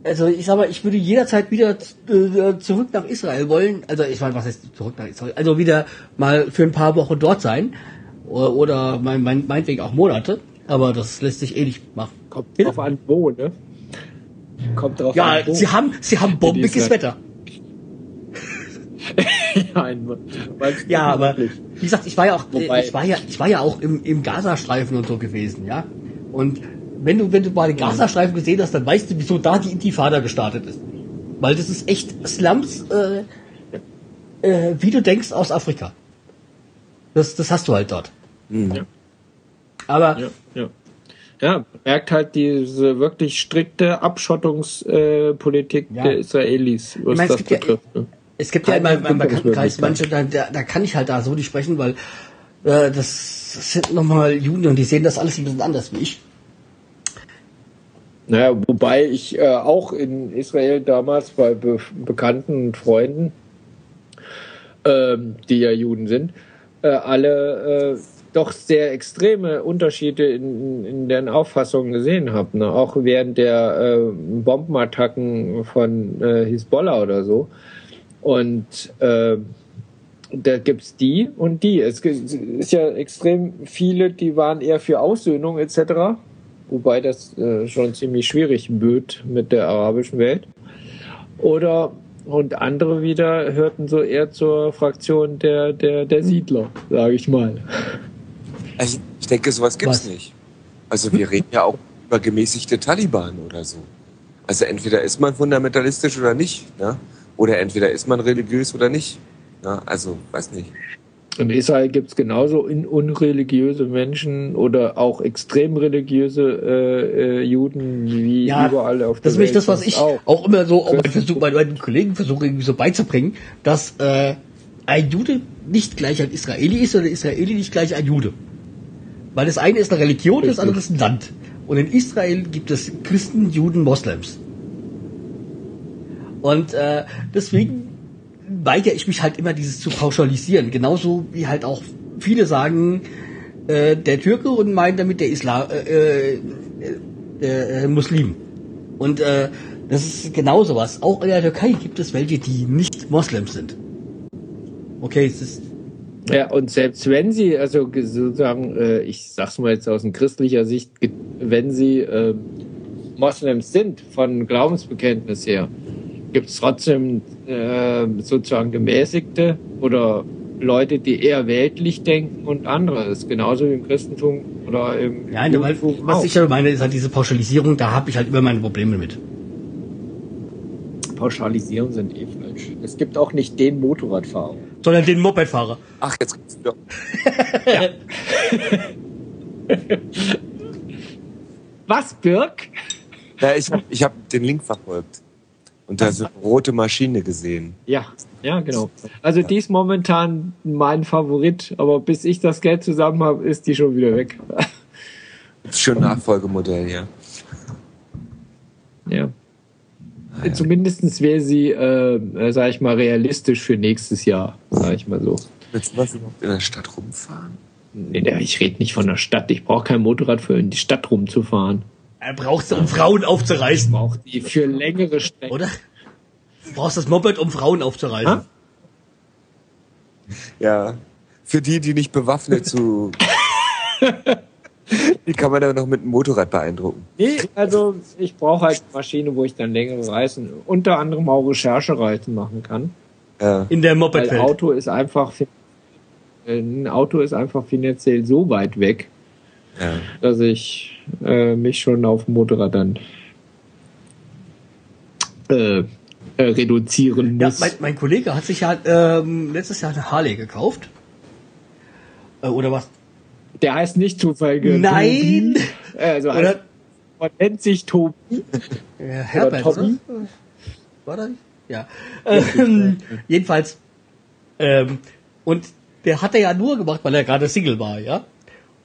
also ich sag mal, ich würde jederzeit wieder äh, zurück nach Israel wollen. Also ich meine, was heißt zurück nach Israel? Also wieder mal für ein paar Wochen dort sein oder, oder mein, mein, meinetwegen auch Monate. Aber das lässt sich eh nicht machen. Kommt drauf an, wo, ne? Kommt drauf Ja, an, wo. sie haben, sie haben bombiges. Wetter. (laughs) ja, ein- weil's Ja, aber wie gesagt, ich war ja auch, Wobei- ich war ja, ich war ja auch im, im Gazastreifen und so gewesen, ja. Und wenn du, wenn du mal den Gazastreifen gesehen hast, dann weißt du, wieso da die Intifada gestartet ist. Weil das ist echt Slums, äh, äh, wie du denkst, aus Afrika. Das, das hast du halt dort. Ja. Aber Ja, ja. Ja, merkt halt diese wirklich strikte Abschottungspolitik Politik Ja. der Israelis, was meine, es das gibt ja- betrifft. ne? es gibt ja in meinem, Bekanntenkreis manche, da, da, da kann ich halt da so nicht sprechen, weil äh, das, das sind nochmal Juden und die sehen das alles ein bisschen anders wie ich. Naja, wobei ich äh, auch in Israel damals bei Be Bekannten und Freunden, ähm, die ja Juden sind, äh, alle äh, doch sehr extreme Unterschiede in, in deren Auffassungen gesehen habe. Ne? Auch während der äh, Bombenattacken von äh, Hisbollah oder so. Und äh, da gibt's die und die. Es gibt- ist ja extrem viele, die waren eher für Aussöhnung etc. Wobei das äh, schon ziemlich schwierig wird mit der arabischen Welt. Oder und andere wieder hörten so eher zur Fraktion der, der, der Siedler, sage ich mal. Also ich denke, sowas gibt's Was? nicht. Also wir reden ja auch über gemäßigte Taliban oder so. Also entweder ist man fundamentalistisch oder nicht, ne? Oder entweder ist man religiös oder nicht. Ne? Also, weiß nicht. In Israel gibt's genauso in unreligiöse Menschen oder auch extrem religiöse äh, äh, Juden wie Ja, überall auf der Das ist nämlich Welt das, was ich auch. auch, immer so, auch Das- Versuch, meinen, meinen Kollegen versuche irgendwie so beizubringen, dass äh, ein Jude nicht gleich ein Israeli ist oder ein Israeli nicht gleich ein Jude. Weil das eine ist eine Religion, das andere ist ein Land. Und in Israel gibt es Christen, Juden, Moslems. Und äh, deswegen weigere ich mich halt immer, dieses zu pauschalisieren. Genauso wie halt auch viele sagen, äh, der Türke und meinen damit der Islam, äh, äh, der äh, Muslim. Und äh, das ist genau sowas. Auch in der Türkei gibt es welche, die nicht Moslems sind. Okay, es ist Ja, und selbst wenn sie, also ge- sozusagen, äh, ich sag's mal jetzt aus christlicher Sicht, wenn sie äh, Moslems sind, von Glaubensbekenntnis her, gibt's trotzdem äh, sozusagen gemäßigte oder Leute, die eher weltlich denken und andere. Das ist genauso wie im Christentum oder im Ja, weil, Judentum was auch. ich ja meine, ist halt diese Pauschalisierung, da habe ich halt immer meine Probleme mit. Pauschalisierung sind eh falsch. Es gibt auch nicht den Motorradfahrer. Sondern den Mopedfahrer. Ach, jetzt kommt's wieder. (laughs) Was, Birk? Ja, ich habe ich hab den Link verfolgt. Und da so eine rote Maschine gesehen. Ja, ja, genau. Also die ist momentan mein Favorit, aber bis ich das Geld zusammen habe, ist die schon wieder weg. (laughs) Schön Nachfolgemodell, ja. ja. Zumindestens wäre sie, äh, äh, sag ich mal, realistisch für nächstes Jahr, sag ich mal so. Willst du was überhaupt in der Stadt rumfahren? Nee, ich rede nicht von der Stadt. Ich brauche kein Motorrad für in die Stadt rumzufahren. Er braucht um Frauen aufzureißen, Auch die für längere Strecken. oder? Du brauchst das Moped, um Frauen aufzureißen. Ha? Ja. Für die, die nicht bewaffnet zu. (laughs) die kann man dann noch mit einem Motorrad beeindrucken. Nee, also ich brauche halt eine Maschine, wo ich dann längere Reisen, unter anderem auch Recherchereisen machen kann. Ja. In der Weil Mopedwelt. Auto ist einfach äh, ein Auto ist einfach finanziell so weit weg, ja. dass ich äh, mich schon auf Motorrad dann äh, äh, reduzieren Ja, muss. mein, mein Kollege hat sich ja ähm, letztes Jahr eine Harley gekauft. Äh, oder was? Der heißt nicht zufällig. Nein! Tobi. Also Oder heißt, man nennt sich Tobi. äh, Herbert, oder? Tobi? War das? Ja. Ähm, jedenfalls. Ähm, und der hat er ja nur gemacht, weil er gerade Single war, ja.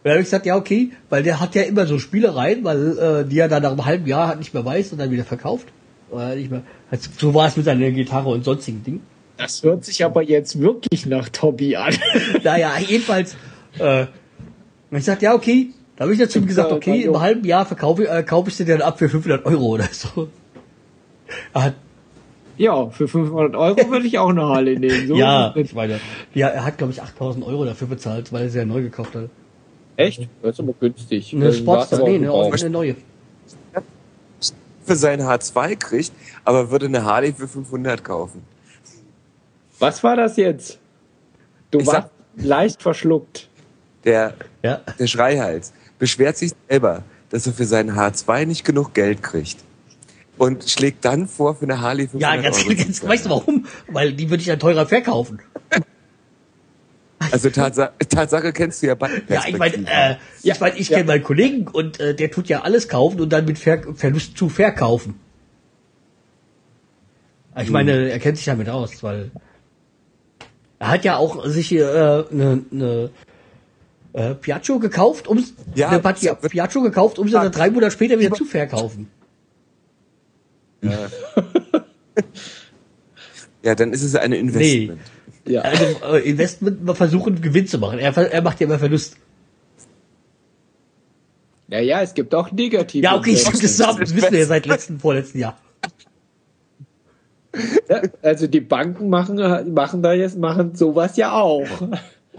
Und da habe ich gesagt, ja, okay, weil der hat ja immer so Spielereien, weil äh, die er dann nach einem halben Jahr halt nicht mehr weiß und dann wieder verkauft. Oder nicht mehr. Also, so war es mit seiner Gitarre und sonstigen Dingen. Das hört sich aber jetzt wirklich nach Tobi an. (laughs) naja, jedenfalls. Äh, ich sagte, ja, okay. Da habe ich dazu gesagt, okay, im halben Jahr verkaufe äh, kaufe ich dir dann ab für 500 Euro oder so. Hat, Ja, für 500 Euro würde ich auch eine Harley nehmen. So ja, ich meine, ja, er hat, glaube ich, 8000 Euro dafür bezahlt, weil er sie ja neu gekauft hat. Echt? Das ist aber günstig. Eine Sportster, nee, auch eine, eine neue. Für sein H2 kriegt, aber würde eine Harley für 500 kaufen. Was war das jetzt? Du Ich warst sag- leicht verschluckt. Der, Ja. der Schreihals beschwert sich selber, dass er für seinen H2 nicht genug Geld kriegt. Und schlägt dann vor, für eine Harley 500 Ja, ganz, Euro (laughs) ganz, weißt du warum? Weil die würde ich dann teurer verkaufen. (laughs) Also Tatsache, Tatsache kennst du ja beide Ja, ich meine, äh, Ja, ich, mein, ich ja. kenne meinen Kollegen und äh, der tut ja alles kaufen und dann mit Ver Verlust zu verkaufen. Ich Hm. meine, er kennt sich damit aus, weil er hat ja auch sich hier äh, eine ne, äh, Piaggio gekauft, um Ja, eine Pati- ja, wird- Piaggio gekauft, um sie dann drei Monate später wieder zu verkaufen. (laughs) ja, dann ist es eine Investment. Ja. Also Investment mal versuchen Gewinn zu machen. Er, er macht ja immer Verlust. Ja, ja, es gibt auch negative. Ja, okay, ich Investments. das, das wissen wir ja seit letzten vorletzten Jahr. Ja, also die Banken machen, machen da jetzt, machen sowas ja auch.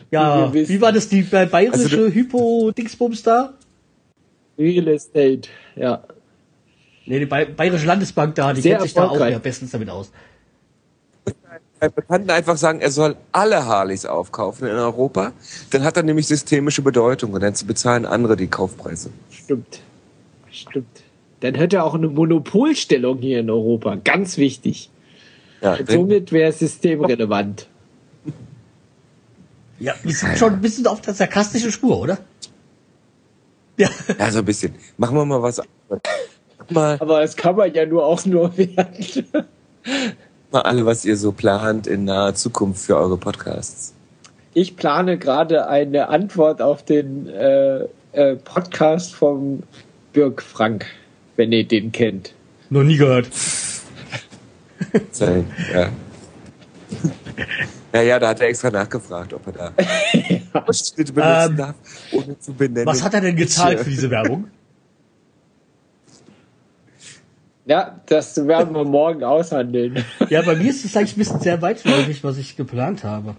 Ja, Wie wie war das die bayerische Also Hypo-Dingsbums da? Real Estate, ja. Nee, die Bay Bayerische Landesbank da, die Sehr kennt sich da auch ja bestens damit aus. Bei Bekannten einfach sagen, er soll alle Harleys aufkaufen in Europa. Dann hat er nämlich systemische Bedeutung und dann bezahlen andere die Kaufpreise. Stimmt. Stimmt. Dann hätte er auch eine Monopolstellung hier in Europa. Ganz wichtig. Ja, somit wäre es systemrelevant. Ja, wir sind schon ein bisschen auf der sarkastischen Spur, oder? Ja, ja, so ein bisschen. Machen wir mal was. Mal, Aber das kann man ja nur auch nur (laughs) werden. Mal alle, was ihr so plant in naher Zukunft für eure Podcasts. Ich plane gerade eine Antwort auf den äh, äh, Podcast vom Birg Frank, wenn ihr den kennt. Noch nie gehört. (laughs) Sein, ja. Ja, ja, da hat er extra nachgefragt, ob er da (laughs) Ausschnitte benutzen Ähm, darf, ohne zu benennen. Was hat er denn gezahlt für diese Werbung? (laughs) Ja, das werden wir morgen aushandeln. Ja, bei mir ist es eigentlich ein bisschen sehr weitläufig, was ich geplant habe.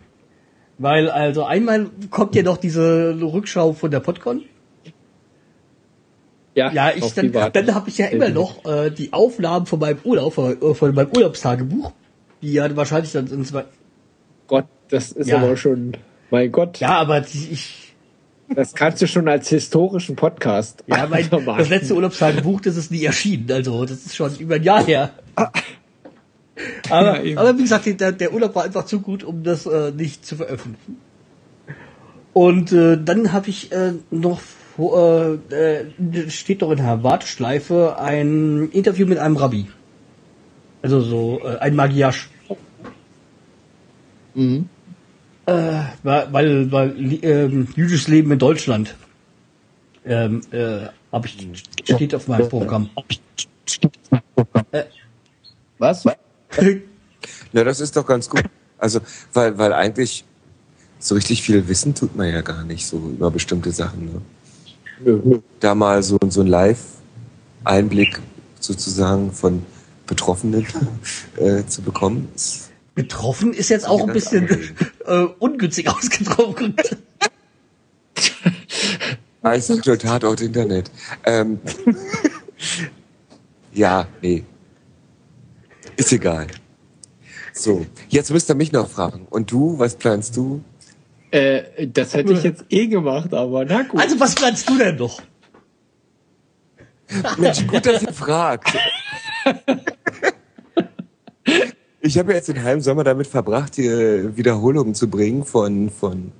Weil also einmal kommt ja noch diese Rückschau von der Podcon. Ja, ich auf dann, dann habe ich ja immer noch äh, die Aufnahmen von meinem Urlaub, äh, von meinem Urlaubstagebuch, die ja wahrscheinlich dann in zwei. Gott, das ist Ja. aber schon, mein Gott, Ja, aber die, ich, das kannst du schon als historischen Podcast ja, mein, das letzte Urlaubstagebuch, das ist nie erschienen, also das ist schon über ein Jahr her. (laughs) Aber, Ja, aber wie gesagt, der, der Urlaub war einfach zu gut, um das äh, nicht zu veröffentlichen. Und äh, dann habe ich äh, noch vor, äh, äh, steht doch in der Warteschleife ein Interview mit einem Rabbi. Also so äh, ein Magiasch. Mhm. Äh, weil, weil, weil ähm, jüdisches Leben in Deutschland ähm, äh, hab ich steht auf meinem Programm. Was? (laughs) Na, das ist doch ganz gut. Also, weil, weil eigentlich so richtig viel wissen tut man ja gar nicht so über bestimmte Sachen. Ne? Da mal so, so ein Live-Einblick sozusagen von Betroffenen (laughs) äh, zu bekommen. ist- Betroffen ist jetzt auch ein bisschen äh, ungünstig (laughs) ausgedrückt. Ah, ist aktuell Tatort Internet. Ähm, (laughs) ja, nee. Ist egal. So, jetzt müsst ihr mich noch fragen. Und du, was planst du? Äh, das hätte ich jetzt eh gemacht, aber na gut. Also was planst du denn noch? Mensch, gut, dass ihr fragt. (laughs) Ich habe jetzt den halben Sommer damit verbracht, hier Wiederholungen zu bringen von, von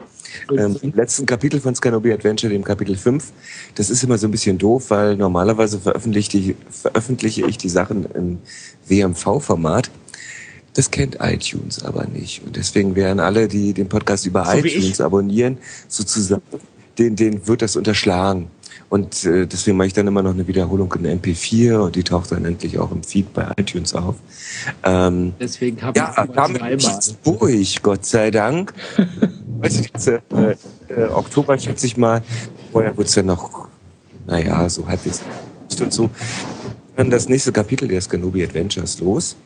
ähm, dem letzten Kapitel von Scanobi Adventure, dem Kapitel 5. Das ist immer so ein bisschen doof, weil normalerweise veröffentliche ich, veröffentliche ich die Sachen im WMV-Format. Das kennt iTunes aber nicht. Und deswegen werden alle, die den Podcast über So iTunes abonnieren, sozusagen, den, den wird das unterschlagen. Und äh, deswegen mache ich dann immer noch eine Wiederholung in MP4 und die taucht dann endlich auch im Feed bei iTunes auf. Ähm, Deswegen habe ich ja, es ich zweimal. jetzt durch, Gott sei Dank. (laughs) Ich, jetzt, äh, äh, Oktober schätze ich mal. Vorher wird's ja noch, naja, so halbwegs und so. Dann das nächste Kapitel der Scanobi Adventures los.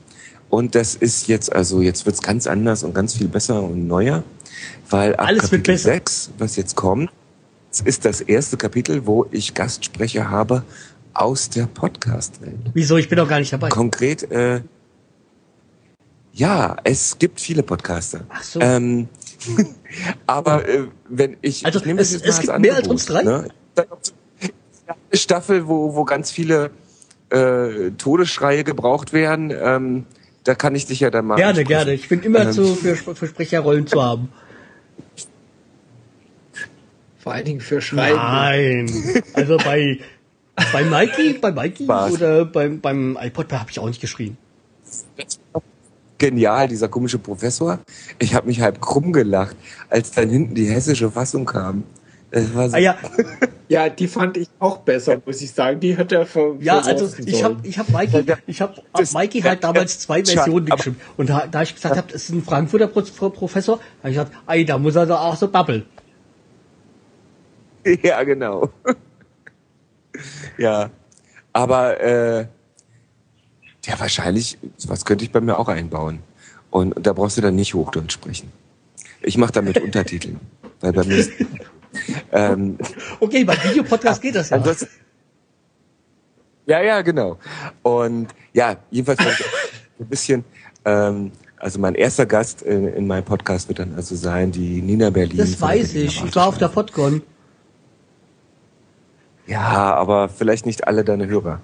Und das ist jetzt, also jetzt wird's ganz anders und ganz viel besser und neuer. Weil ab Alles Kapitel besser. 6, was jetzt kommt, das ist das erste Kapitel, wo ich Gastsprecher habe aus der Podcast-Welt. Wieso? Ich bin doch gar nicht dabei. Konkret, äh, ja, es gibt viele Podcaster. Ach so. Ähm, (laughs) aber äh, wenn ich, Also, ich nehme es- das jetzt es mal gibt als mehr als uns drei? Ne? Eine Staffel, wo, wo ganz viele äh, Todesschreie gebraucht werden. Ähm, da kann ich dich ja dann mal. Gerne, ansprechen. gerne. Ich bin immer Ähm, zu, für, für Sprecherrollen zu haben. (laughs) Vor allen Dingen für Schreiben. Nein. Also bei, bei Mikey, bei Mikey Spaß. oder beim, beim iPod habe ich auch nicht geschrien. Genial, dieser komische Professor. Ich habe mich halb krumm gelacht, als dann hinten die hessische Fassung kam. Das war so, Ah ja, (laughs) Ja, die fand ich auch besser, muss ich sagen. Die hat er ver ja, also ich habe ich hab Mikey, ich habe Das- Mikey halt damals zwei Schade, Versionen geschrieben. Und da, da ich gesagt habe, das ist ein Frankfurter Pro Pro- Professor, habe ich gesagt, ey, da muss er doch auch so babbeln. (laughs) Ja, genau. ja. Aber äh, ja, wahrscheinlich, was könnte ich bei mir auch einbauen. Und, und da brauchst du dann nicht Hochdeutsch sprechen. Ich mache damit Untertiteln. (laughs) Weil bei mir ist, ähm, Okay, beim Videopodcast geht das ja. ansonsten, ja, ja, genau. Und ja, jedenfalls ein bisschen, ähm, also mein erster Gast in, in meinem Podcast wird dann also sein, die Nina Berlin. Das weiß ich. Ich war auf der Podcon. Ja, aber vielleicht nicht alle deine Hörer.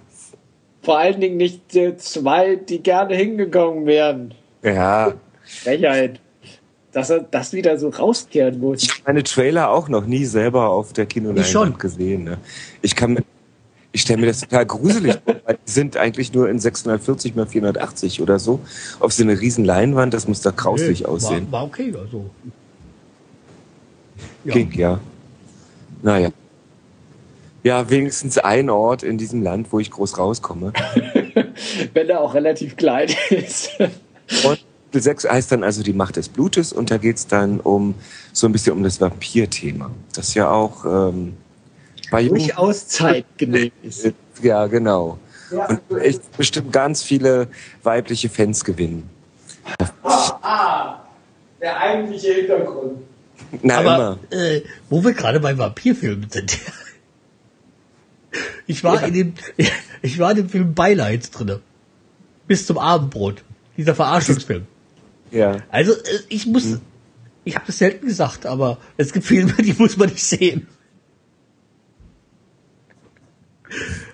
Vor allen Dingen nicht äh, zwei, die gerne hingegangen wären. Ja, Frechheit. Dass er das wieder so rauskehren muss. ich habe meine Trailer auch noch nie selber auf der. Kinoleinwand gesehen. Ne? Ich kann mir, ich stelle mir das total gruselig vor, weil die sind eigentlich nur in 640 mal 480 oder so. Auf so eine riesen Leinwand, das muss da grauslich Nee, aussehen. War, war okay, also. Ja. Ging, ja. Naja. Ja, wenigstens ein Ort in diesem Land, wo ich groß rauskomme. (laughs) Wenn er auch relativ klein ist. Und 6 heißt dann also die Macht des Blutes und da geht's dann um so ein bisschen um das Vampir-Thema. Das ja auch ähm, bei Durchaus zeitgemäß ist. (laughs) Ja, genau. Und echt bestimmt ganz viele weibliche Fans gewinnen. Ah, der eigentliche Hintergrund. Na, Aber immer. äh, wo wir gerade bei Vampirfilmen sind. Ich war in dem, (laughs) ich war in dem Film Beileid drinne. Bis zum Abendbrot. Dieser Verarschungsfilm. Ja. Also äh, ich muss, ich habe das selten gesagt, aber es gibt Filme, die muss man nicht sehen.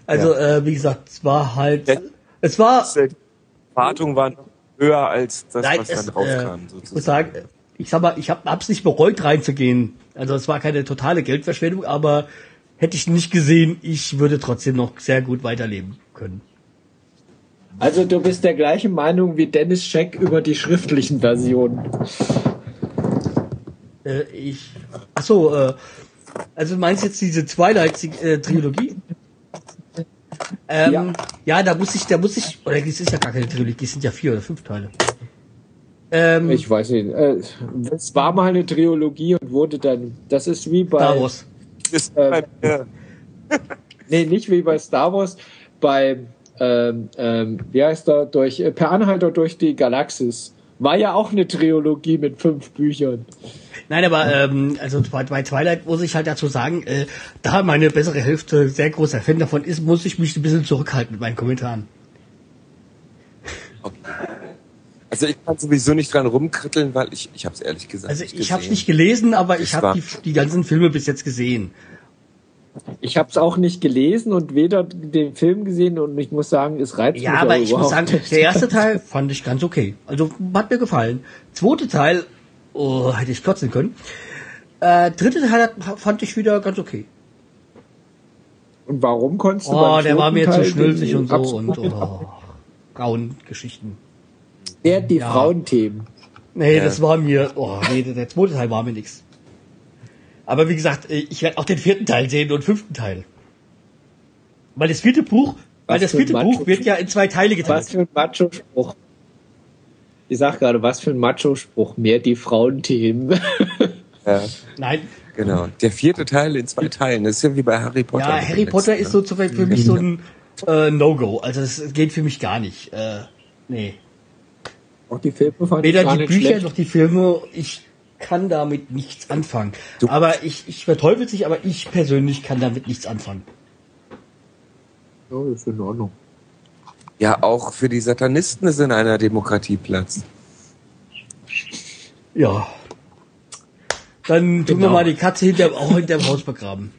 Also äh, wie gesagt, es war halt, Ja. es war, Die Erwartungen waren höher als das, nein, was es, dann äh, rauskam. ich muss sozusagen. sagen, ich sag mal, ich habe hab's nicht bereut reinzugehen. Also es war keine totale Geldverschwendung, aber hätte ich nicht gesehen, ich würde trotzdem noch sehr gut weiterleben können. Also du bist der gleichen Meinung wie Dennis Scheck über die schriftlichen Versionen. Äh, ich, ach so, äh, also du meinst jetzt diese Twilight-Trilogie? Ähm, ja. Ja. da muss ich, da muss ich, oder es ist ja gar keine Trilogie, es sind ja vier oder fünf Teile. Ähm, Ich weiß nicht. Äh, es war mal eine Trilogie und wurde dann. Das ist wie bei. Star Wars. Ist äh, bei mir- (laughs) Nee, nicht wie bei Star Wars. Bei, ähm, ähm, wie heißt er, durch, äh, Per Anhalter durch die Galaxis. War ja auch eine Trilogie mit fünf Büchern. Nein, aber ähm, also bei, bei Twilight muss ich halt dazu sagen, äh, da meine bessere Hälfte sehr großer Fan davon ist, muss ich mich ein bisschen zurückhalten mit meinen Kommentaren. Also ich kann sowieso nicht dran rumkritteln, weil ich, ich habe es ehrlich gesagt Also nicht ich habe es nicht gelesen, aber ich habe die, die ganzen Filme bis jetzt gesehen. Ich habe es auch nicht gelesen und weder den Film gesehen und ich muss sagen, es reizt Ja, mich aber auch ich muss überhaupt sagen, nicht. der erste (laughs) Teil fand ich ganz okay. Also hat mir gefallen. Zweite Teil, oh, hätte ich kotzen können. Äh, dritte Teil hat, fand ich wieder ganz okay. Und warum konntest du Oh, beim der war mir zu Teil schnulzig den und so und oh, Frauengeschichten. Der die Ja. Frauenthemen. Nee, Ja. das war mir, oh, nee, der, zweite Teil war mir nix. Aber wie gesagt, äh, ich werde auch den vierten Teil sehen und fünften Teil. Weil das vierte Buch, weil Was das für ein vierte Macho- Buch wird ja in zwei Teile Was geteilt. für ein Macho-Spruch. Ich sag gerade, was für ein Macho-Spruch. Mehr die Frauenthemen. (laughs) Ja, Nein, genau. Der vierte Teil in zwei Teilen. Das ist ja wie bei Harry Potter. ja, Harry Potter letzten, ist so ne? für mich so ein äh, No-Go. Also das geht für mich gar nicht. Äh, nee. Auch die Filme fand ich Weder gar die nicht Bücher schlecht. noch die Filme, ich kann damit nichts anfangen. Du- aber ich, ich verteufel sich, aber ich persönlich kann damit nichts anfangen. Ja, ist in Ordnung. Ja, auch für die Satanisten ist in einer Demokratie Platz. Ja. Dann tun wir Genau. mal die Katze hinter, auch hinterm Haus begraben.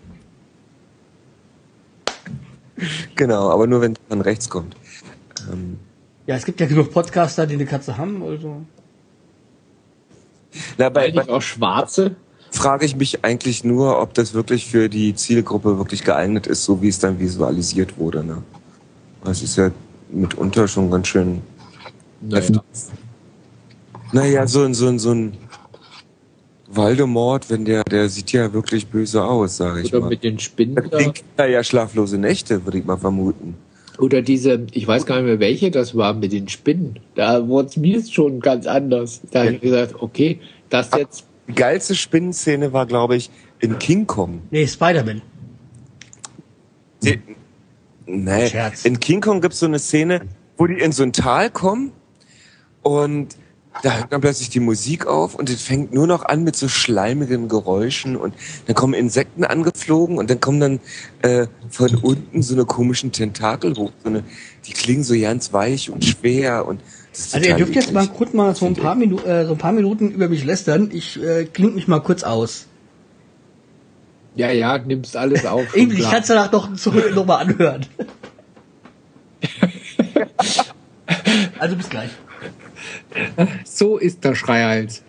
Genau, aber nur wenn es von rechts kommt. Ähm, Ja, es gibt ja genug Podcaster, die eine Katze haben, also. na, bei, Eigentlich bei, auch Schwarze. frage ich mich eigentlich nur, ob das wirklich für die Zielgruppe wirklich geeignet ist, so wie es dann visualisiert wurde. Ne? Das ist ja mitunter schon ganz schön heftig. Naja, so ein, so ein, so ein Voldemort, wenn der, der sieht ja wirklich böse aus, sage ich Oder mal. mit den Spinnen. Da ja schlaflose Nächte, würde ich mal vermuten. Oder diese, ich weiß gar nicht mehr welche das war, mit den Spinnen. Da wurde es mir schon ganz anders. Da habe ich gesagt, okay, das jetzt. Die geilste Spinnenszene war, glaube ich, in King Kong. Nee, Spider-Man. Die, nee, Scherz. in King Kong gibt es so eine Szene, wo die in so ein Tal kommen und da hört dann plötzlich die Musik auf und es fängt nur noch an mit so schleimigen Geräuschen und dann kommen Insekten angeflogen und dann kommen dann äh, von unten so eine komischen Tentakel hoch. So eine, die klingen so ganz weich und schwer und das ist Also ihr dürft jetzt mal kurz mal so ein paar, Minu äh, so ein paar Minuten über mich lästern. Ich äh, klinge mich mal kurz aus. Ja, ja, nimmst alles auf. (laughs) ich kann es danach noch, zurück noch mal anhören. (laughs) also bis gleich. So ist der Schreihals.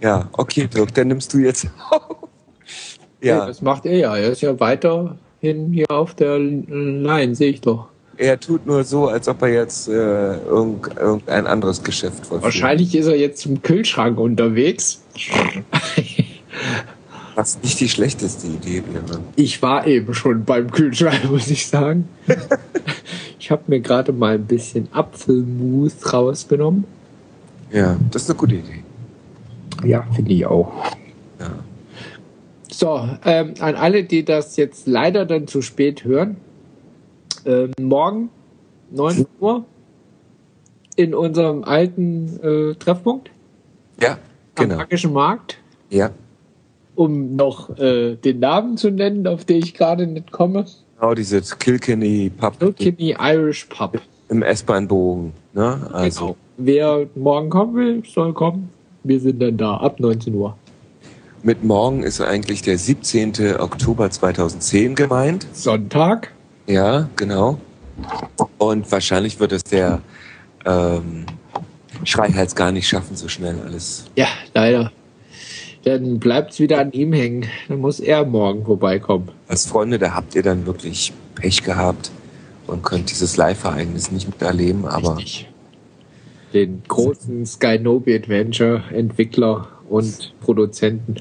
Ja, okay, Dirk, dann nimmst du jetzt (laughs) auf. Ja. Ja, Das macht er ja. Er ist ja weiterhin hier auf der Line, sehe ich doch. er tut nur so, als ob er jetzt äh, irgend, irgendein anderes Geschäft vollführt. Wahrscheinlich ist er jetzt zum Kühlschrank unterwegs. (laughs) Was nicht die schlechteste Idee wäre. Ich war eben schon beim Kühlschrank, (laughs) muss ich sagen. ich habe mir gerade mal ein bisschen Apfelmus rausgenommen. Ja, das ist eine gute Idee. Ja, finde ich auch. Ja. So, ähm, an alle, die das jetzt leider dann zu spät hören, ähm, morgen 9 Uhr in unserem alten äh, Treffpunkt Ja, am genau. Magischen Markt, Ja, um noch äh, den Namen zu nennen, auf den ich gerade nicht komme. genau, diese Kilkenny Pub Kilkenny Irish Pub. im S-Bahn-Bogen. Ne? Also, Genau. Wer morgen kommen will, soll kommen. Wir sind dann da ab 19 Uhr. mit morgen ist eigentlich der 17. Oktober 2010 gemeint. Sonntag. Ja, genau. Und wahrscheinlich wird es der ähm, Schreihals gar nicht schaffen, so schnell alles. Ja, leider. Dann bleibt's wieder an ihm hängen. Dann muss er morgen vorbeikommen. Als Freunde, da habt ihr dann wirklich Pech gehabt und könnt dieses Live-Ereignis nicht miterleben, aber Richtig. Den großen Skynobi Adventure Entwickler und Produzenten.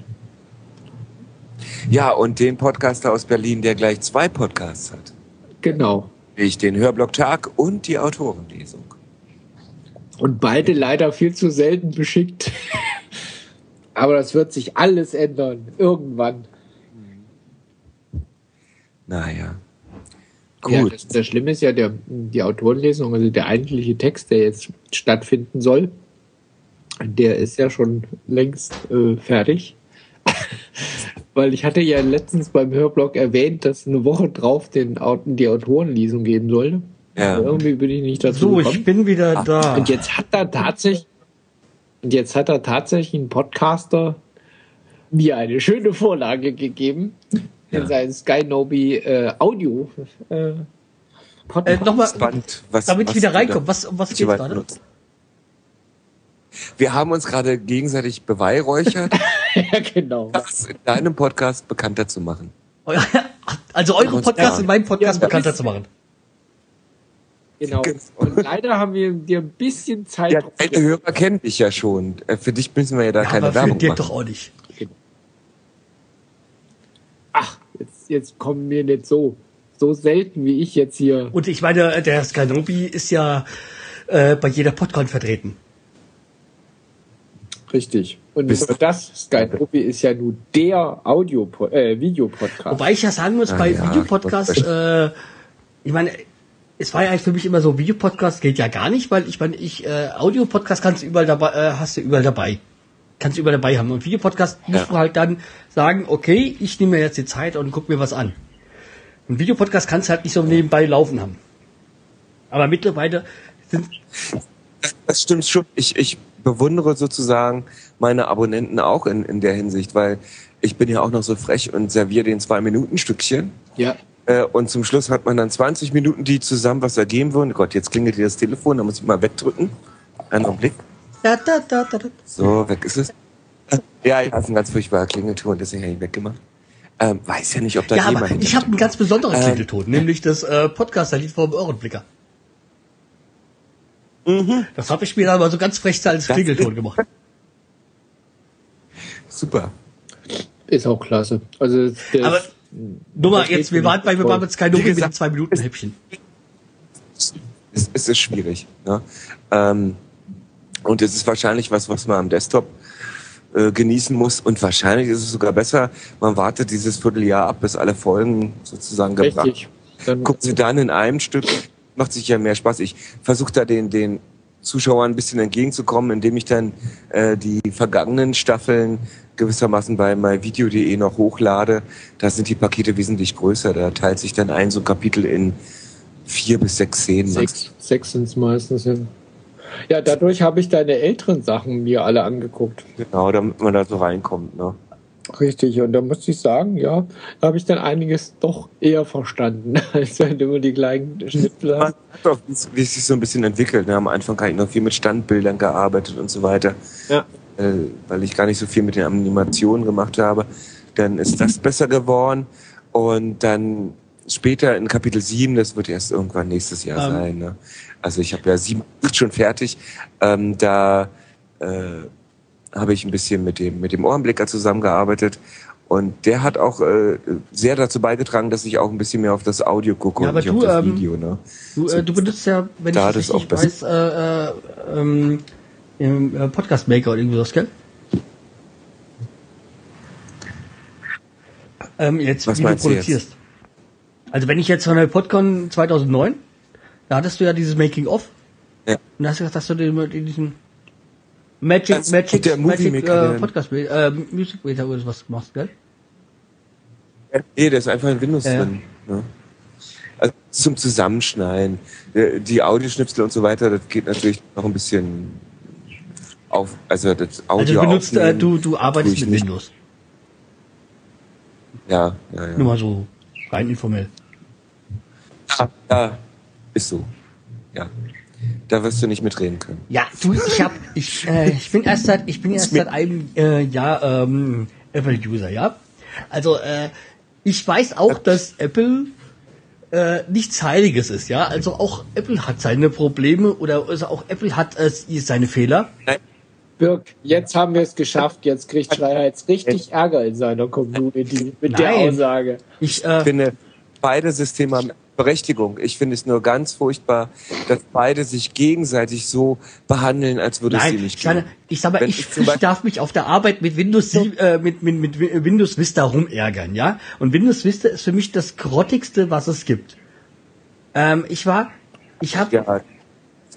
ja, und den Podcaster aus Berlin, der gleich zwei Podcasts hat. Genau. Ich den Hörblock Tag und die Autorenlesung. Und beide leider viel zu selten beschickt. (laughs) Aber das wird sich alles ändern. Irgendwann. Naja. Ja, Gut. das, das Schlimme ist ja der, die Autorenlesung, also der eigentliche Text, der jetzt stattfinden soll, der ist ja schon längst äh, fertig. (laughs) Weil ich hatte ja letztens beim Hörblog erwähnt, dass eine Woche drauf den, die Autorenlesung geben sollte. Ja. Aber Irgendwie bin ich nicht dazu So, gekommen. ich bin wieder da. Und jetzt hat er tatsächlich, und jetzt hat er tatsächlich ein Podcaster mir eine schöne Vorlage gegeben in Ja. seinen Skynobi äh, Audio äh, Äh, Podcast. Nochmal, damit was ich wieder reinkomme. Was, um was geht's gerade? Wir haben uns gerade gegenseitig beweihräuchert, (laughs) ja, genau. das in deinem Podcast bekannter zu machen. Also eure Podcast Ja. in meinem Podcast Ja, bekannter zu machen. genau. Und leider haben wir dir ein bisschen Zeit. Ja, deine Hörer kennen dich ja schon. Äh, Für dich müssen wir ja da Ja, keine aber für Werbung dir machen. doch auch nicht. Ach, jetzt, jetzt kommen wir nicht so. So selten wie ich jetzt hier. Und ich meine, der Skynobi ist ja äh, bei jeder Podcon vertreten. Richtig. Und Bist- nur das, Skynobi ist ja nun der Audio, äh, Videopodcast. Wobei ich ja sagen muss, Ah, bei ja, Videopodcasts, äh, ich meine, es war ja eigentlich für mich immer so, Videopodcast geht ja gar nicht, weil ich meine, ich, äh, Audio-Podcast kannst du überall dabei, äh, hast du überall dabei. Kannst du überall dabei haben. Und Videopodcast musst Ja. du halt dann sagen, okay, ich nehme mir jetzt die Zeit und guck mir was an. Und Videopodcast kannst du halt nicht so nebenbei laufen haben. Aber mittlerweile sind, Das stimmt schon. Ich, ich bewundere sozusagen meine Abonnenten auch in, in der Hinsicht, weil ich bin ja auch noch so frech und serviere den zwei Minuten Stückchen. Ja. Äh, und zum Schluss hat man dann 20 Minuten, die zusammen was ergeben würden. Gott, jetzt klingelt hier das Telefon, da muss ich mal wegdrücken. Einen Augenblick. Da, da, da, da, da. So, weg ist es. Ja, ja, das ist ein ganz furchtbarer Klingelton, deswegen habe ich ihn weggemacht. Ähm, weiß ja nicht, ob da Ja, jemand aber ich habe einen ganz besonderen Ähm. Klingelton, nämlich das äh, Podcaster-Lied vom Ohrenblicker. Das habe ich mir dann mal so ganz frech als Das- Klingelton gemacht. (laughs) Super. Ist auch klasse. Also Aber nur mal Das geht jetzt, wir waren bei, wir waren jetzt kein Wie Nubi mit zwei Minuten Häppchen. es, es ist schwierig. Ne? Ähm, und es ist wahrscheinlich was, was man am Desktop äh, genießen muss. Und wahrscheinlich ist es sogar besser, man wartet dieses Vierteljahr ab, bis alle Folgen sozusagen gebracht richtig. Dann, Gucken Sie dann in einem Stück, macht sich ja mehr Spaß. Ich versuche da den, den Zuschauern ein bisschen entgegenzukommen, indem ich dann äh, die vergangenen Staffeln gewissermaßen bei myvideo.de noch hochlade. Da sind die Pakete wesentlich größer. Da teilt sich dann ein so ein Kapitel in vier bis sechs Szenen. sechs, sechs sind es meistens. Ja. Ja, dadurch habe ich deine älteren Sachen mir alle angeguckt. Genau, damit man da so reinkommt. Ne? Richtig, und da muss ich sagen, ja, da habe ich dann einiges doch eher verstanden, (laughs) als wenn du immer die gleichen Schnipsel Man hast. hat auch, wie es- wie es sich so ein bisschen entwickelt. Ne? Am Anfang habe ich noch viel mit Standbildern gearbeitet und so weiter. Ja. äh, weil ich gar nicht so viel mit den Animationen gemacht habe. Dann ist das besser geworden und dann später in Kapitel 7, das wird erst irgendwann nächstes Jahr Ähm. sein. Ne? Also ich habe ja 7 8 schon fertig. Ähm, da äh, habe ich ein bisschen mit dem, mit dem Ohrenblicker zusammengearbeitet Und der hat auch äh, sehr dazu beigetragen, dass ich auch ein bisschen mehr auf das Audio gucke Ja, und nicht du, auf das ähm, Video. Ne? Du, äh, du benutzt ja, wenn Da ich das richtig weiß, äh, äh, ähm, im äh, Podcast Maker oder irgendwie was, gell? Ähm, jetzt, Was wie du du jetzt? Also wenn ich jetzt von der PodCon 2009, da hattest du ja dieses Making of Ja. und da hast du gesagt, dass du den, in diesem Magic, Das- Magic, der Magic Maker, äh, der- Podcast, äh, Music Maker oder was machst, gell? Nee, da ist einfach in Windows Ja, drin. Ne? Also zum Zusammenschneiden, äh, die Audioschnipsel und so weiter, das geht natürlich noch ein bisschen auf, also das Audio Also du benutzt, äh, du, du arbeitest mit nicht. Windows. Ja, ja, ja. Nur mal so rein informell. Ja, ja, ist so. Ja. Da wirst du nicht mitreden können. Ja, du, ich hab, ich, äh, ich bin erst seit, ich bin erst seit einem äh, Jahr ähm, Apple-User, ja. Also äh, ich weiß auch, dass Apple äh, nichts Heiliges ist, ja. Also auch Apple hat seine Probleme oder also auch Apple hat äh, seine Fehler. Nein, Birk, jetzt haben wir es geschafft. Jetzt kriegt Schreihals richtig Ärger in seiner Community mit der Nein. Aussage. Ich, ich äh, finde, beide Systeme haben Berechtigung. Ich finde es nur ganz furchtbar, dass beide sich gegenseitig so behandeln, als würde es sie Nein, nicht geben. ich sag mal, Wenn ich, ich ich darf mich auf der Arbeit mit Windows 7, äh, mit, mit, mit Windows Vista rumärgern, ja. Und Windows Vista ist für mich das grottigste, was es gibt. Ähm, ich war, ich habe, Ja,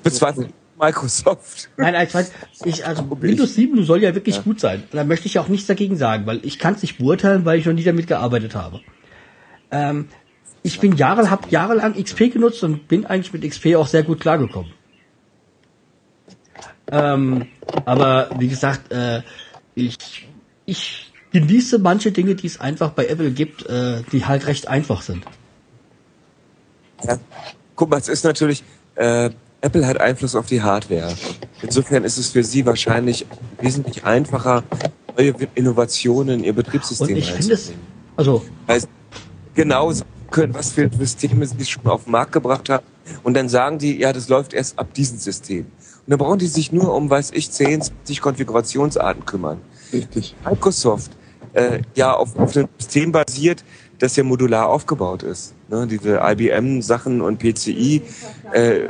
bezweifelt Microsoft. nein, nein, ich, weiß, ich also Windows 7 soll ja wirklich gut sein. Da möchte ich auch nichts dagegen sagen, weil ich kann es nicht beurteilen, weil ich noch nie damit gearbeitet habe. Ähm, ich bin Jahre, habe jahrelang XP genutzt und bin eigentlich mit XP auch sehr gut klargekommen. Ähm, aber wie gesagt, äh, ich, ich genieße manche Dinge, die es einfach bei Apple gibt, äh, die halt recht einfach sind. Ja. Guck mal, es ist natürlich, äh, Apple hat Einfluss auf die Hardware. Insofern ist es für sie wahrscheinlich wesentlich einfacher, neue Innovationen in ihr Betriebssystem Und ich finde es, also Weil sie sagen können, was für Systeme sie schon auf den Markt gebracht haben. Und dann sagen die, ja, das läuft erst ab diesem System. Und dann brauchen die sich nur um, weiß ich, 10, 20 Konfigurationsarten kümmern. Richtig. Microsoft äh, ja auf, auf einem System basiert, das ja modular aufgebaut ist. Ne? Diese IBM-Sachen und PCI, äh,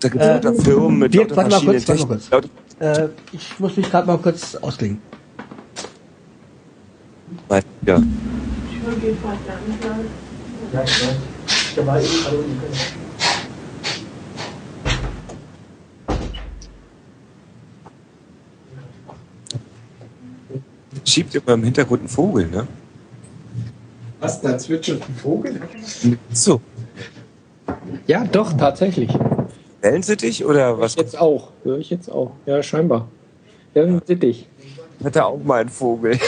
da gibt es Äh, lauter Firmen mit Dirk, lauter verschiedenen Techniken. Äh, ich muss mich gerade mal kurz ausklingen. Ja. Schiebt immer im Hintergrund einen Vogel, ne? Was, da zwitschert ein Vogel? So, Ja, doch, tatsächlich. Wellensittich oder was? Jetzt auch. Höre ich jetzt auch. Ja, scheinbar. Ja, sittig. Hat er auch mal einen Vogel? (laughs)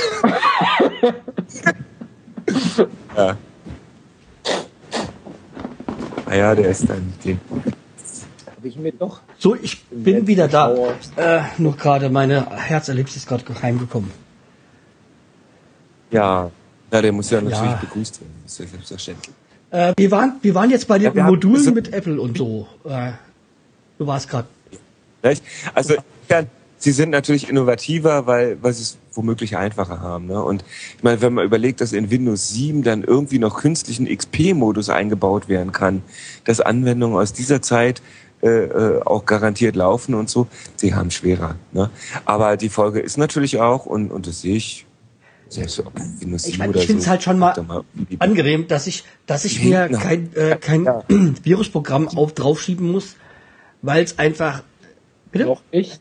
ja. Naja, der ist dann den. Habe ich mir doch. So, ich bin wieder da. Äh, nur gerade, meine Herzerlebnis ist gerade heimgekommen. Ja, na, der muss ja natürlich Ja. begrüßt werden. Das ist ja selbstverständlich. Äh, wir, waren, wir waren jetzt bei den Ja, wir haben- Modulen also- mit Apple und so. Äh, du warst gerade. Also ja, sie sind natürlich innovativer, weil, weil sie es womöglich einfacher haben. Ne? Und ich meine, wenn man überlegt, dass in Windows 7 dann irgendwie noch künstlichen XP-Modus eingebaut werden kann, dass Anwendungen aus dieser Zeit äh, äh, auch garantiert laufen und so, sie haben schwerer. Ne? Aber die Folge ist natürlich auch, und, und das sehe ich, selbst ob Windows 7 Ich, mein, oder ich finde es so, halt schon mal mal angenehm, dass ich, dass ich mir Hinten- kein, äh, kein Ja. (clears throat) Virusprogramm auf draufschieben muss, weil es einfach. Bitte? Noch nicht.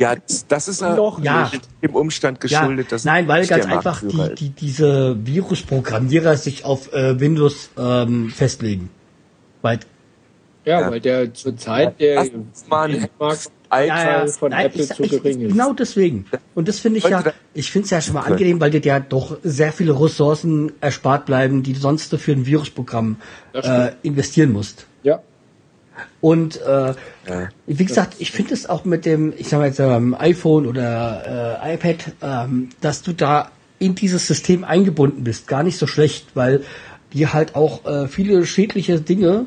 Ja, das, ist ja Noch Ja. nicht. dem Umstand geschuldet, dass nein, weil nicht ganz der einfach die, die, diese Virusprogrammierer sich auf äh, Windows ähm, festlegen. Weil Ja, Ja. weil der zurzeit der uns mal einen Markt Alter, von Nein, Apple ich, zu ich, gering ist. Genau deswegen. Und das finde ich ja, ich finde es ja schon mal angenehm, weil dir ja doch sehr viele Ressourcen erspart bleiben, die du sonst für ein Virusprogramm äh, investieren musst. Ja. Und äh, Ja. wie gesagt, ich finde es auch mit dem, ich sag mal jetzt ähm, iPhone oder äh, iPad, ähm, dass du da in dieses System eingebunden bist, gar nicht so schlecht, weil dir halt auch äh, viele schädliche Dinge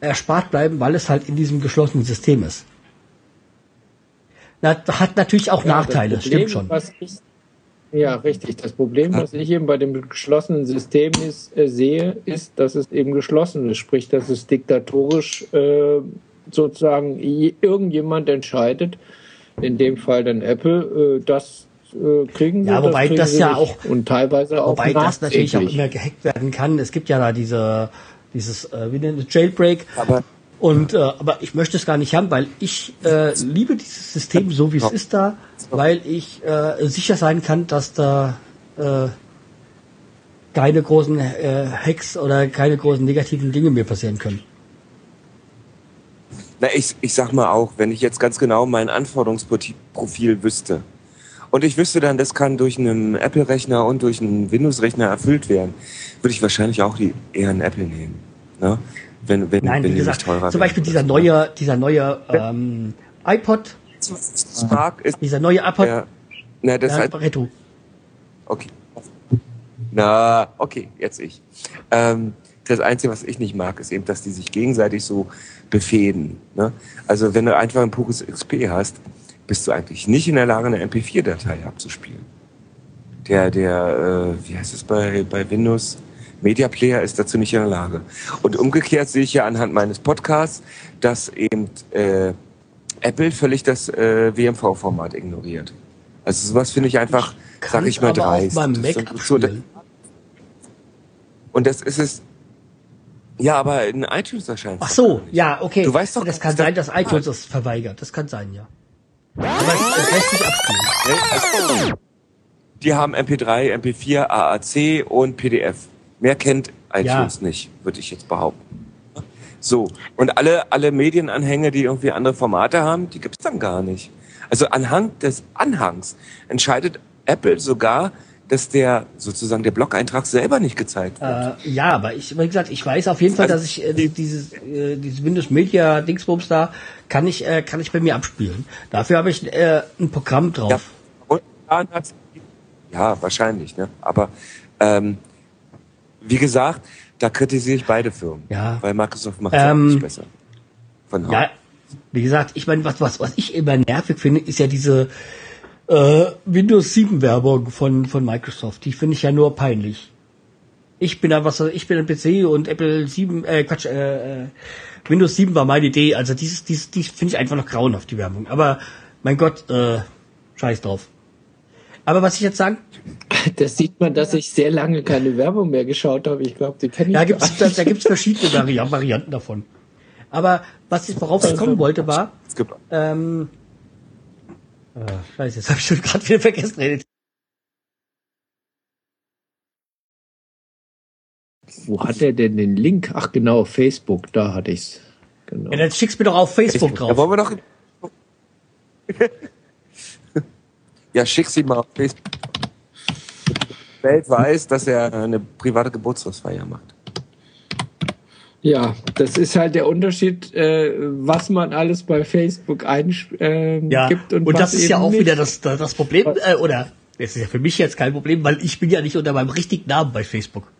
erspart bleiben, weil es halt in diesem geschlossenen System ist. Na, hat natürlich auch Ja, Nachteile, das Problem, stimmt schon. Was ich, Ja, richtig. Das Problem, was ich eben bei dem geschlossenen System ist, äh, sehe, ist, dass es eben geschlossen ist. Sprich, dass es diktatorisch äh, sozusagen irgendjemand entscheidet, in dem Fall dann Apple, äh, das äh, kriegen sie. Ja, wobei das, das ja nicht. auch und teilweise auch wobei das natürlich auch immer gehackt werden kann. Es gibt ja da diese dieses äh, wie nennt es Jailbreak. Aber und äh, aber ich möchte es gar nicht haben, weil ich äh, liebe dieses System so wie es ist da, weil ich äh, sicher sein kann, dass da äh, keine großen äh, Hacks oder keine großen negativen Dinge mir passieren können. Na, ich, ich sag mal auch, wenn ich jetzt ganz genau mein Anforderungsprofil wüsste und ich wüsste dann, das kann durch einen Apple-Rechner und durch einen Windows-Rechner erfüllt werden, würde ich wahrscheinlich auch die, eher einen Apple nehmen. Ne? wenn, wenn, Nein, wenn wie gesagt, teurer Zum Beispiel dieser neue, dieser neue ähm, iPod. Mag ist dieser neue iPod. Ja, na, das Retro. Okay. Na, okay, jetzt ich. Ähm, das Einzige, was ich nicht mag, ist eben, dass die sich gegenseitig so befehden. Ne? Also wenn du einfach ein pures XP hast, bist du eigentlich nicht in der Lage, eine MP4-Datei abzuspielen. Der, der, äh, wie heißt es bei, bei Windows? Media Player ist dazu nicht in der Lage. Und umgekehrt sehe ich ja anhand meines Podcasts, dass eben äh, Apple völlig das äh, WMV-Format ignoriert. Also sowas finde ich einfach, ich sag ich mal, dreist. So, und das ist es. Ja, aber in iTunes erscheint Ach so, ja, okay. Du weißt doch, das kann sein, dass iTunes das verweigert. Das kann sein, ja. Aber es lässt sich abspielen. Die haben MP3, MP4, AAC und PDF. Mehr kennt iTunes ja. nicht, würde ich jetzt behaupten. So, und alle, alle Medienanhänge, die irgendwie andere Formate haben, die gibt's dann gar nicht. Also anhand des Anhangs entscheidet Apple sogar, dass der sozusagen der Blog-Eintrag selber nicht gezeigt wird. Äh, ja, aber ich, wie gesagt, ich weiß auf jeden Fall, also, dass ich äh, dieses, äh, dieses Windows Media Dingsbums da kann ich, äh, kann ich bei mir abspielen. Dafür habe ich äh, ein Programm drauf. Ja, ja, wahrscheinlich, ne? Aber ähm, wie gesagt, da kritisiere ich beide Firmen. Ja. Weil Microsoft macht es ähm, nicht besser. Von ja, wie gesagt, ich meine, was, was, was ich immer nervig finde, ist ja diese äh, Windows 7 Werbung von, von Microsoft. Die finde ich ja nur peinlich. Ich bin einfach so, ich bin ein PC und Apple 7, äh, Quatsch, äh, äh, Windows 7 war meine Idee. Also dieses, dieses, dies finde ich einfach noch grauenhaft, die Werbung. Aber mein Gott, äh, scheiß drauf. Aber was ich jetzt sagen. (laughs) Das sieht man, dass ich sehr lange keine Werbung mehr geschaut habe. Ich glaube, die kenne ich ja, gibt's, da, da gibt's verschiedene (laughs) Vari Varianten davon. Aber was ich, worauf ich kommen wollte, war. Ähm, äh, scheiße, jetzt habe ich schon gerade wieder vergessen. Redet. Wo hat er denn den Link? Ach genau, Facebook, da hatte ich's. Genau. Ja, dann schick's mir doch auf Facebook, Facebook. drauf. Da wollen wir doch. Ja, schick sie mal auf Facebook. Die Welt weiß, dass er eine private Geburtstagsfeier macht. Ja, das ist halt der Unterschied, äh, was man alles bei Facebook eingibt äh, ja, und, und das ist ja auch nicht. wieder das, das Problem, äh, oder das ist ja für mich jetzt kein Problem, weil ich bin ja nicht unter meinem richtigen Namen bei Facebook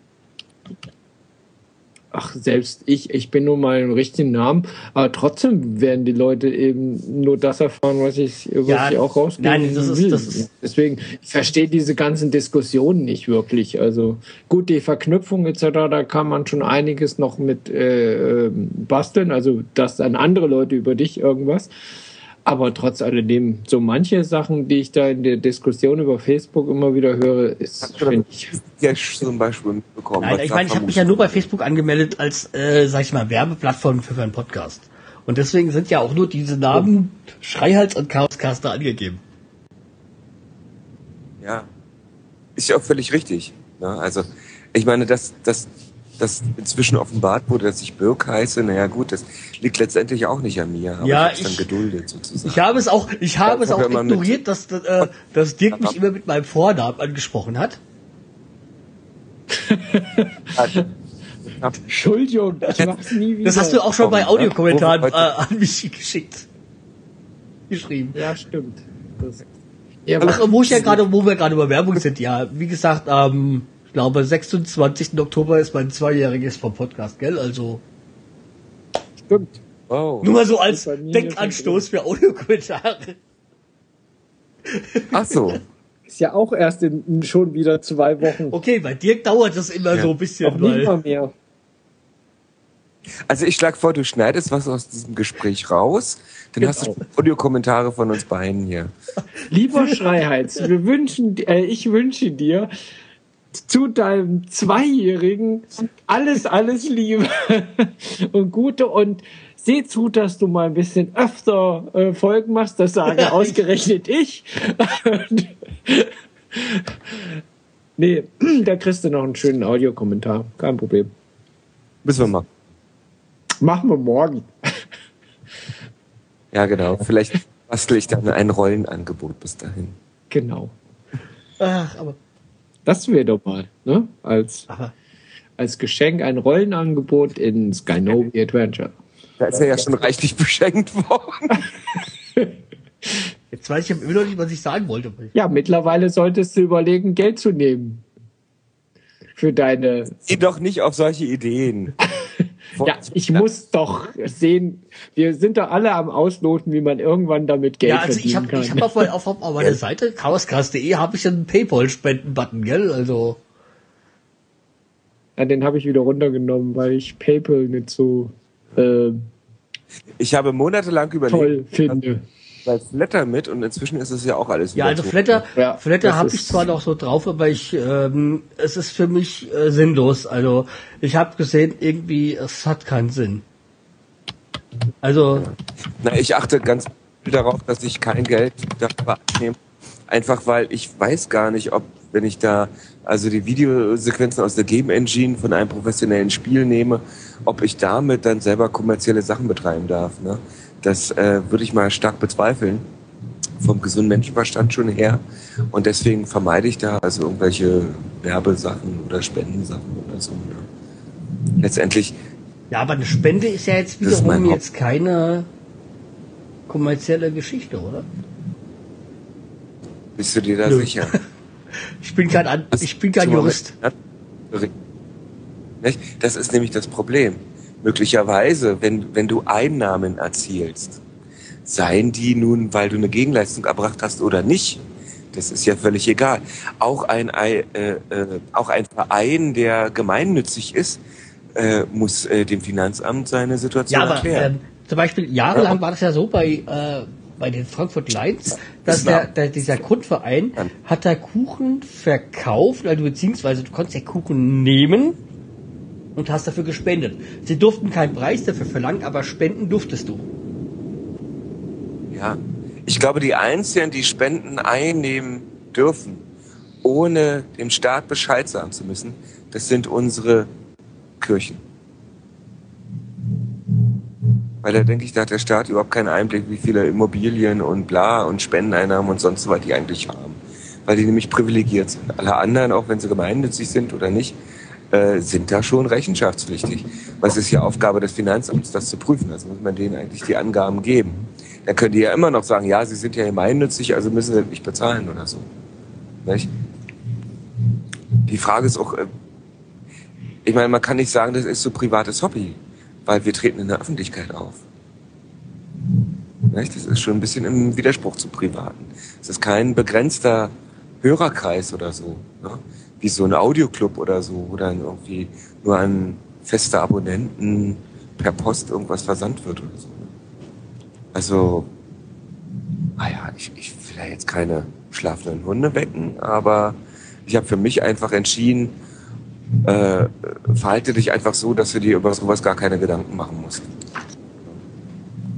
ach, selbst ich, ich bin nur mal im richtigen Namen, aber trotzdem werden die Leute eben nur das erfahren, was ich, was ja, ich auch rausgeben nein, das will. Ist, das ist Deswegen, ich verstehe diese ganzen Diskussionen nicht wirklich. Also gut, die Verknüpfung etc., da kann man schon einiges noch mit äh, ähm, basteln, also dass dann andere Leute über dich irgendwas. Aber trotz alledem, so manche Sachen, die ich da in der Diskussion über Facebook immer wieder höre, ist, finde ich. Cash zum Beispiel mitbekommen. Nein, ich meine, ich habe mich ja nur bei Facebook angemeldet als, äh, sag ich mal, Werbeplattform für einen Podcast. Und deswegen sind ja auch nur diese Namen Schreihals und Chaoscaster angegeben. Ja. Ist ja auch völlig richtig. Ne? Also, ich meine, das, das, das inzwischen offenbart wurde, dass ich Birk heiße, naja gut, das liegt letztendlich auch nicht an mir, aber ja, ich, ich dann geduldet sozusagen. Ich habe es auch, ich habe es auch ignoriert, dass, äh, dass Dirk mich immer mit meinem Vornamen angesprochen hat. (laughs) Entschuldigung, ich mach's nie wieder. Das hast du auch schon bei Audiokommentaren äh, an mich geschickt. Geschrieben. Ja, stimmt. Das, ja, Ach, wo ich ja gerade, wo wir gerade über Werbung sind, ja, wie gesagt, ähm, glaube, 26. Oktober ist mein Zweijähriges vom Podcast, gell? Also. Stimmt. Wow. Nur mal so als Denkanstoß für Audiokommentare. Ach so. (laughs) Ist ja auch erst in schon wieder zwei Wochen. Okay, bei dir dauert das immer Ja. so ein bisschen, mal weil. mehr. Also ich schlage vor, du schneidest was aus diesem Gespräch raus, dann Genau. hast du Audiokommentare von uns beiden hier. Lieber Schreihals, wir wünschen, äh, ich wünsche dir zu deinem Zweijährigen alles, alles Liebe (laughs) und Gute und seh zu, dass du mal ein bisschen öfter äh, Folgen machst. Das sage (laughs) ausgerechnet ich. (laughs) Nee, (clears throat) da kriegst du noch einen schönen Audiokommentar. Kein Problem. Müssen wir mal. Machen wir morgen. Ja, genau. Vielleicht bastel ich dann ein Rollenangebot bis dahin. Genau. Ach, aber, Das wäre doch mal, ne? Als, als Geschenk ein Rollenangebot in Skynobi Adventure. Da ist er ja schon reichlich beschenkt worden. jetzt weiß ich immer noch nicht, was ich sagen wollte. Ja, mittlerweile solltest du überlegen, Geld zu nehmen. Für deine. Geh doch nicht auf solche Ideen. Ja, ich muss doch sehen, wir sind doch alle am Ausloten, wie man irgendwann damit Geld Ja, also ich verdienen habe ich kann. hab auf, auf, auf meiner Seite chaoscast.de habe ich einen Paypal-Spenden-Button, gell? Also ja, den habe ich wieder runtergenommen, weil ich PayPal nicht so äh, Ich habe monatelang überlegt, toll finde. Bei Flatter mit und inzwischen ist es ja auch alles ja, wieder also so. Flatter, Ja, Flatter habe ich zwar noch so drauf, aber ich ähm, es ist für mich äh, sinnlos. Also ich habe gesehen, irgendwie es hat keinen Sinn. Also Na, ich achte ganz viel darauf, dass ich kein Geld dafür annehme. Einfach weil ich weiß gar nicht, ob, wenn ich da also die Videosequenzen aus der Game Engine von einem professionellen Spiel nehme, ob ich damit dann selber kommerzielle Sachen betreiben darf. Ne? Das äh, würde ich mal stark bezweifeln. Vom gesunden Menschenverstand schon her. Und deswegen vermeide ich da also irgendwelche Werbesachen oder Spendensachen oder so. Ne? Letztendlich ja, aber eine Spende ist ja jetzt wiederum jetzt keine kommerzielle Geschichte, oder? bist du dir da Nö. sicher. (laughs) Ich bin kein An ich bin kein Jurist. Das ist nämlich das Problem. Möglicherweise, wenn, wenn du Einnahmen erzielst, seien die nun, weil du eine Gegenleistung erbracht hast oder nicht, das ist ja völlig egal. Auch ein, Ei- äh, äh, auch ein Verein, der gemeinnützig ist, äh, muss äh, dem Finanzamt seine Situation Ja, aber erklären. ähm, zum Beispiel jahrelang war das ja so bei, äh, bei den Frankfurt Lions, dass der, der, dieser Grundverein hat da Kuchen verkauft, also beziehungsweise du konntest ja Kuchen nehmen und hast dafür gespendet. Sie durften keinen Preis dafür verlangen, aber spenden durftest du. Ja, ich glaube, die Einzigen, die Spenden einnehmen dürfen, ohne dem Staat Bescheid sagen zu müssen, das sind unsere Kirchen. Weil da denke ich, da hat der Staat überhaupt keinen Einblick, wie viele Immobilien und bla und Spendeneinnahmen und sonst was die eigentlich haben. Weil die nämlich privilegiert sind. Alle anderen, auch wenn sie gemeinnützig sind oder nicht, äh, sind da schon rechenschaftspflichtig. Was ist ja Aufgabe des Finanzamts, das zu prüfen? Also muss man denen eigentlich die Angaben geben. Dann können die ja immer noch sagen, ja, sie sind ja gemeinnützig, also müssen sie nicht bezahlen oder so. Nicht? Die Frage ist auch, äh, ich meine, man kann nicht sagen, das ist so privates Hobby, weil wir treten in der Öffentlichkeit auf. Nicht? Das ist schon ein bisschen im Widerspruch zu Privaten. Es ist kein begrenzter Hörerkreis oder so, ne? Wie so ein Audioclub oder so, wo dann irgendwie nur an feste Abonnenten per Post irgendwas versandt wird oder so. ne? Also, naja, ich, ich will ja jetzt keine schlafenden Hunde wecken, aber ich habe für mich einfach entschieden, äh, verhalte dich einfach so, dass du dir über sowas gar keine Gedanken machen musst.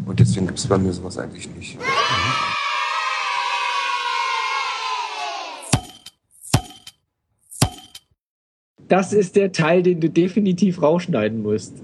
Und deswegen gibt es bei mir sowas eigentlich nicht. Das ist der Teil, den du definitiv rausschneiden musst.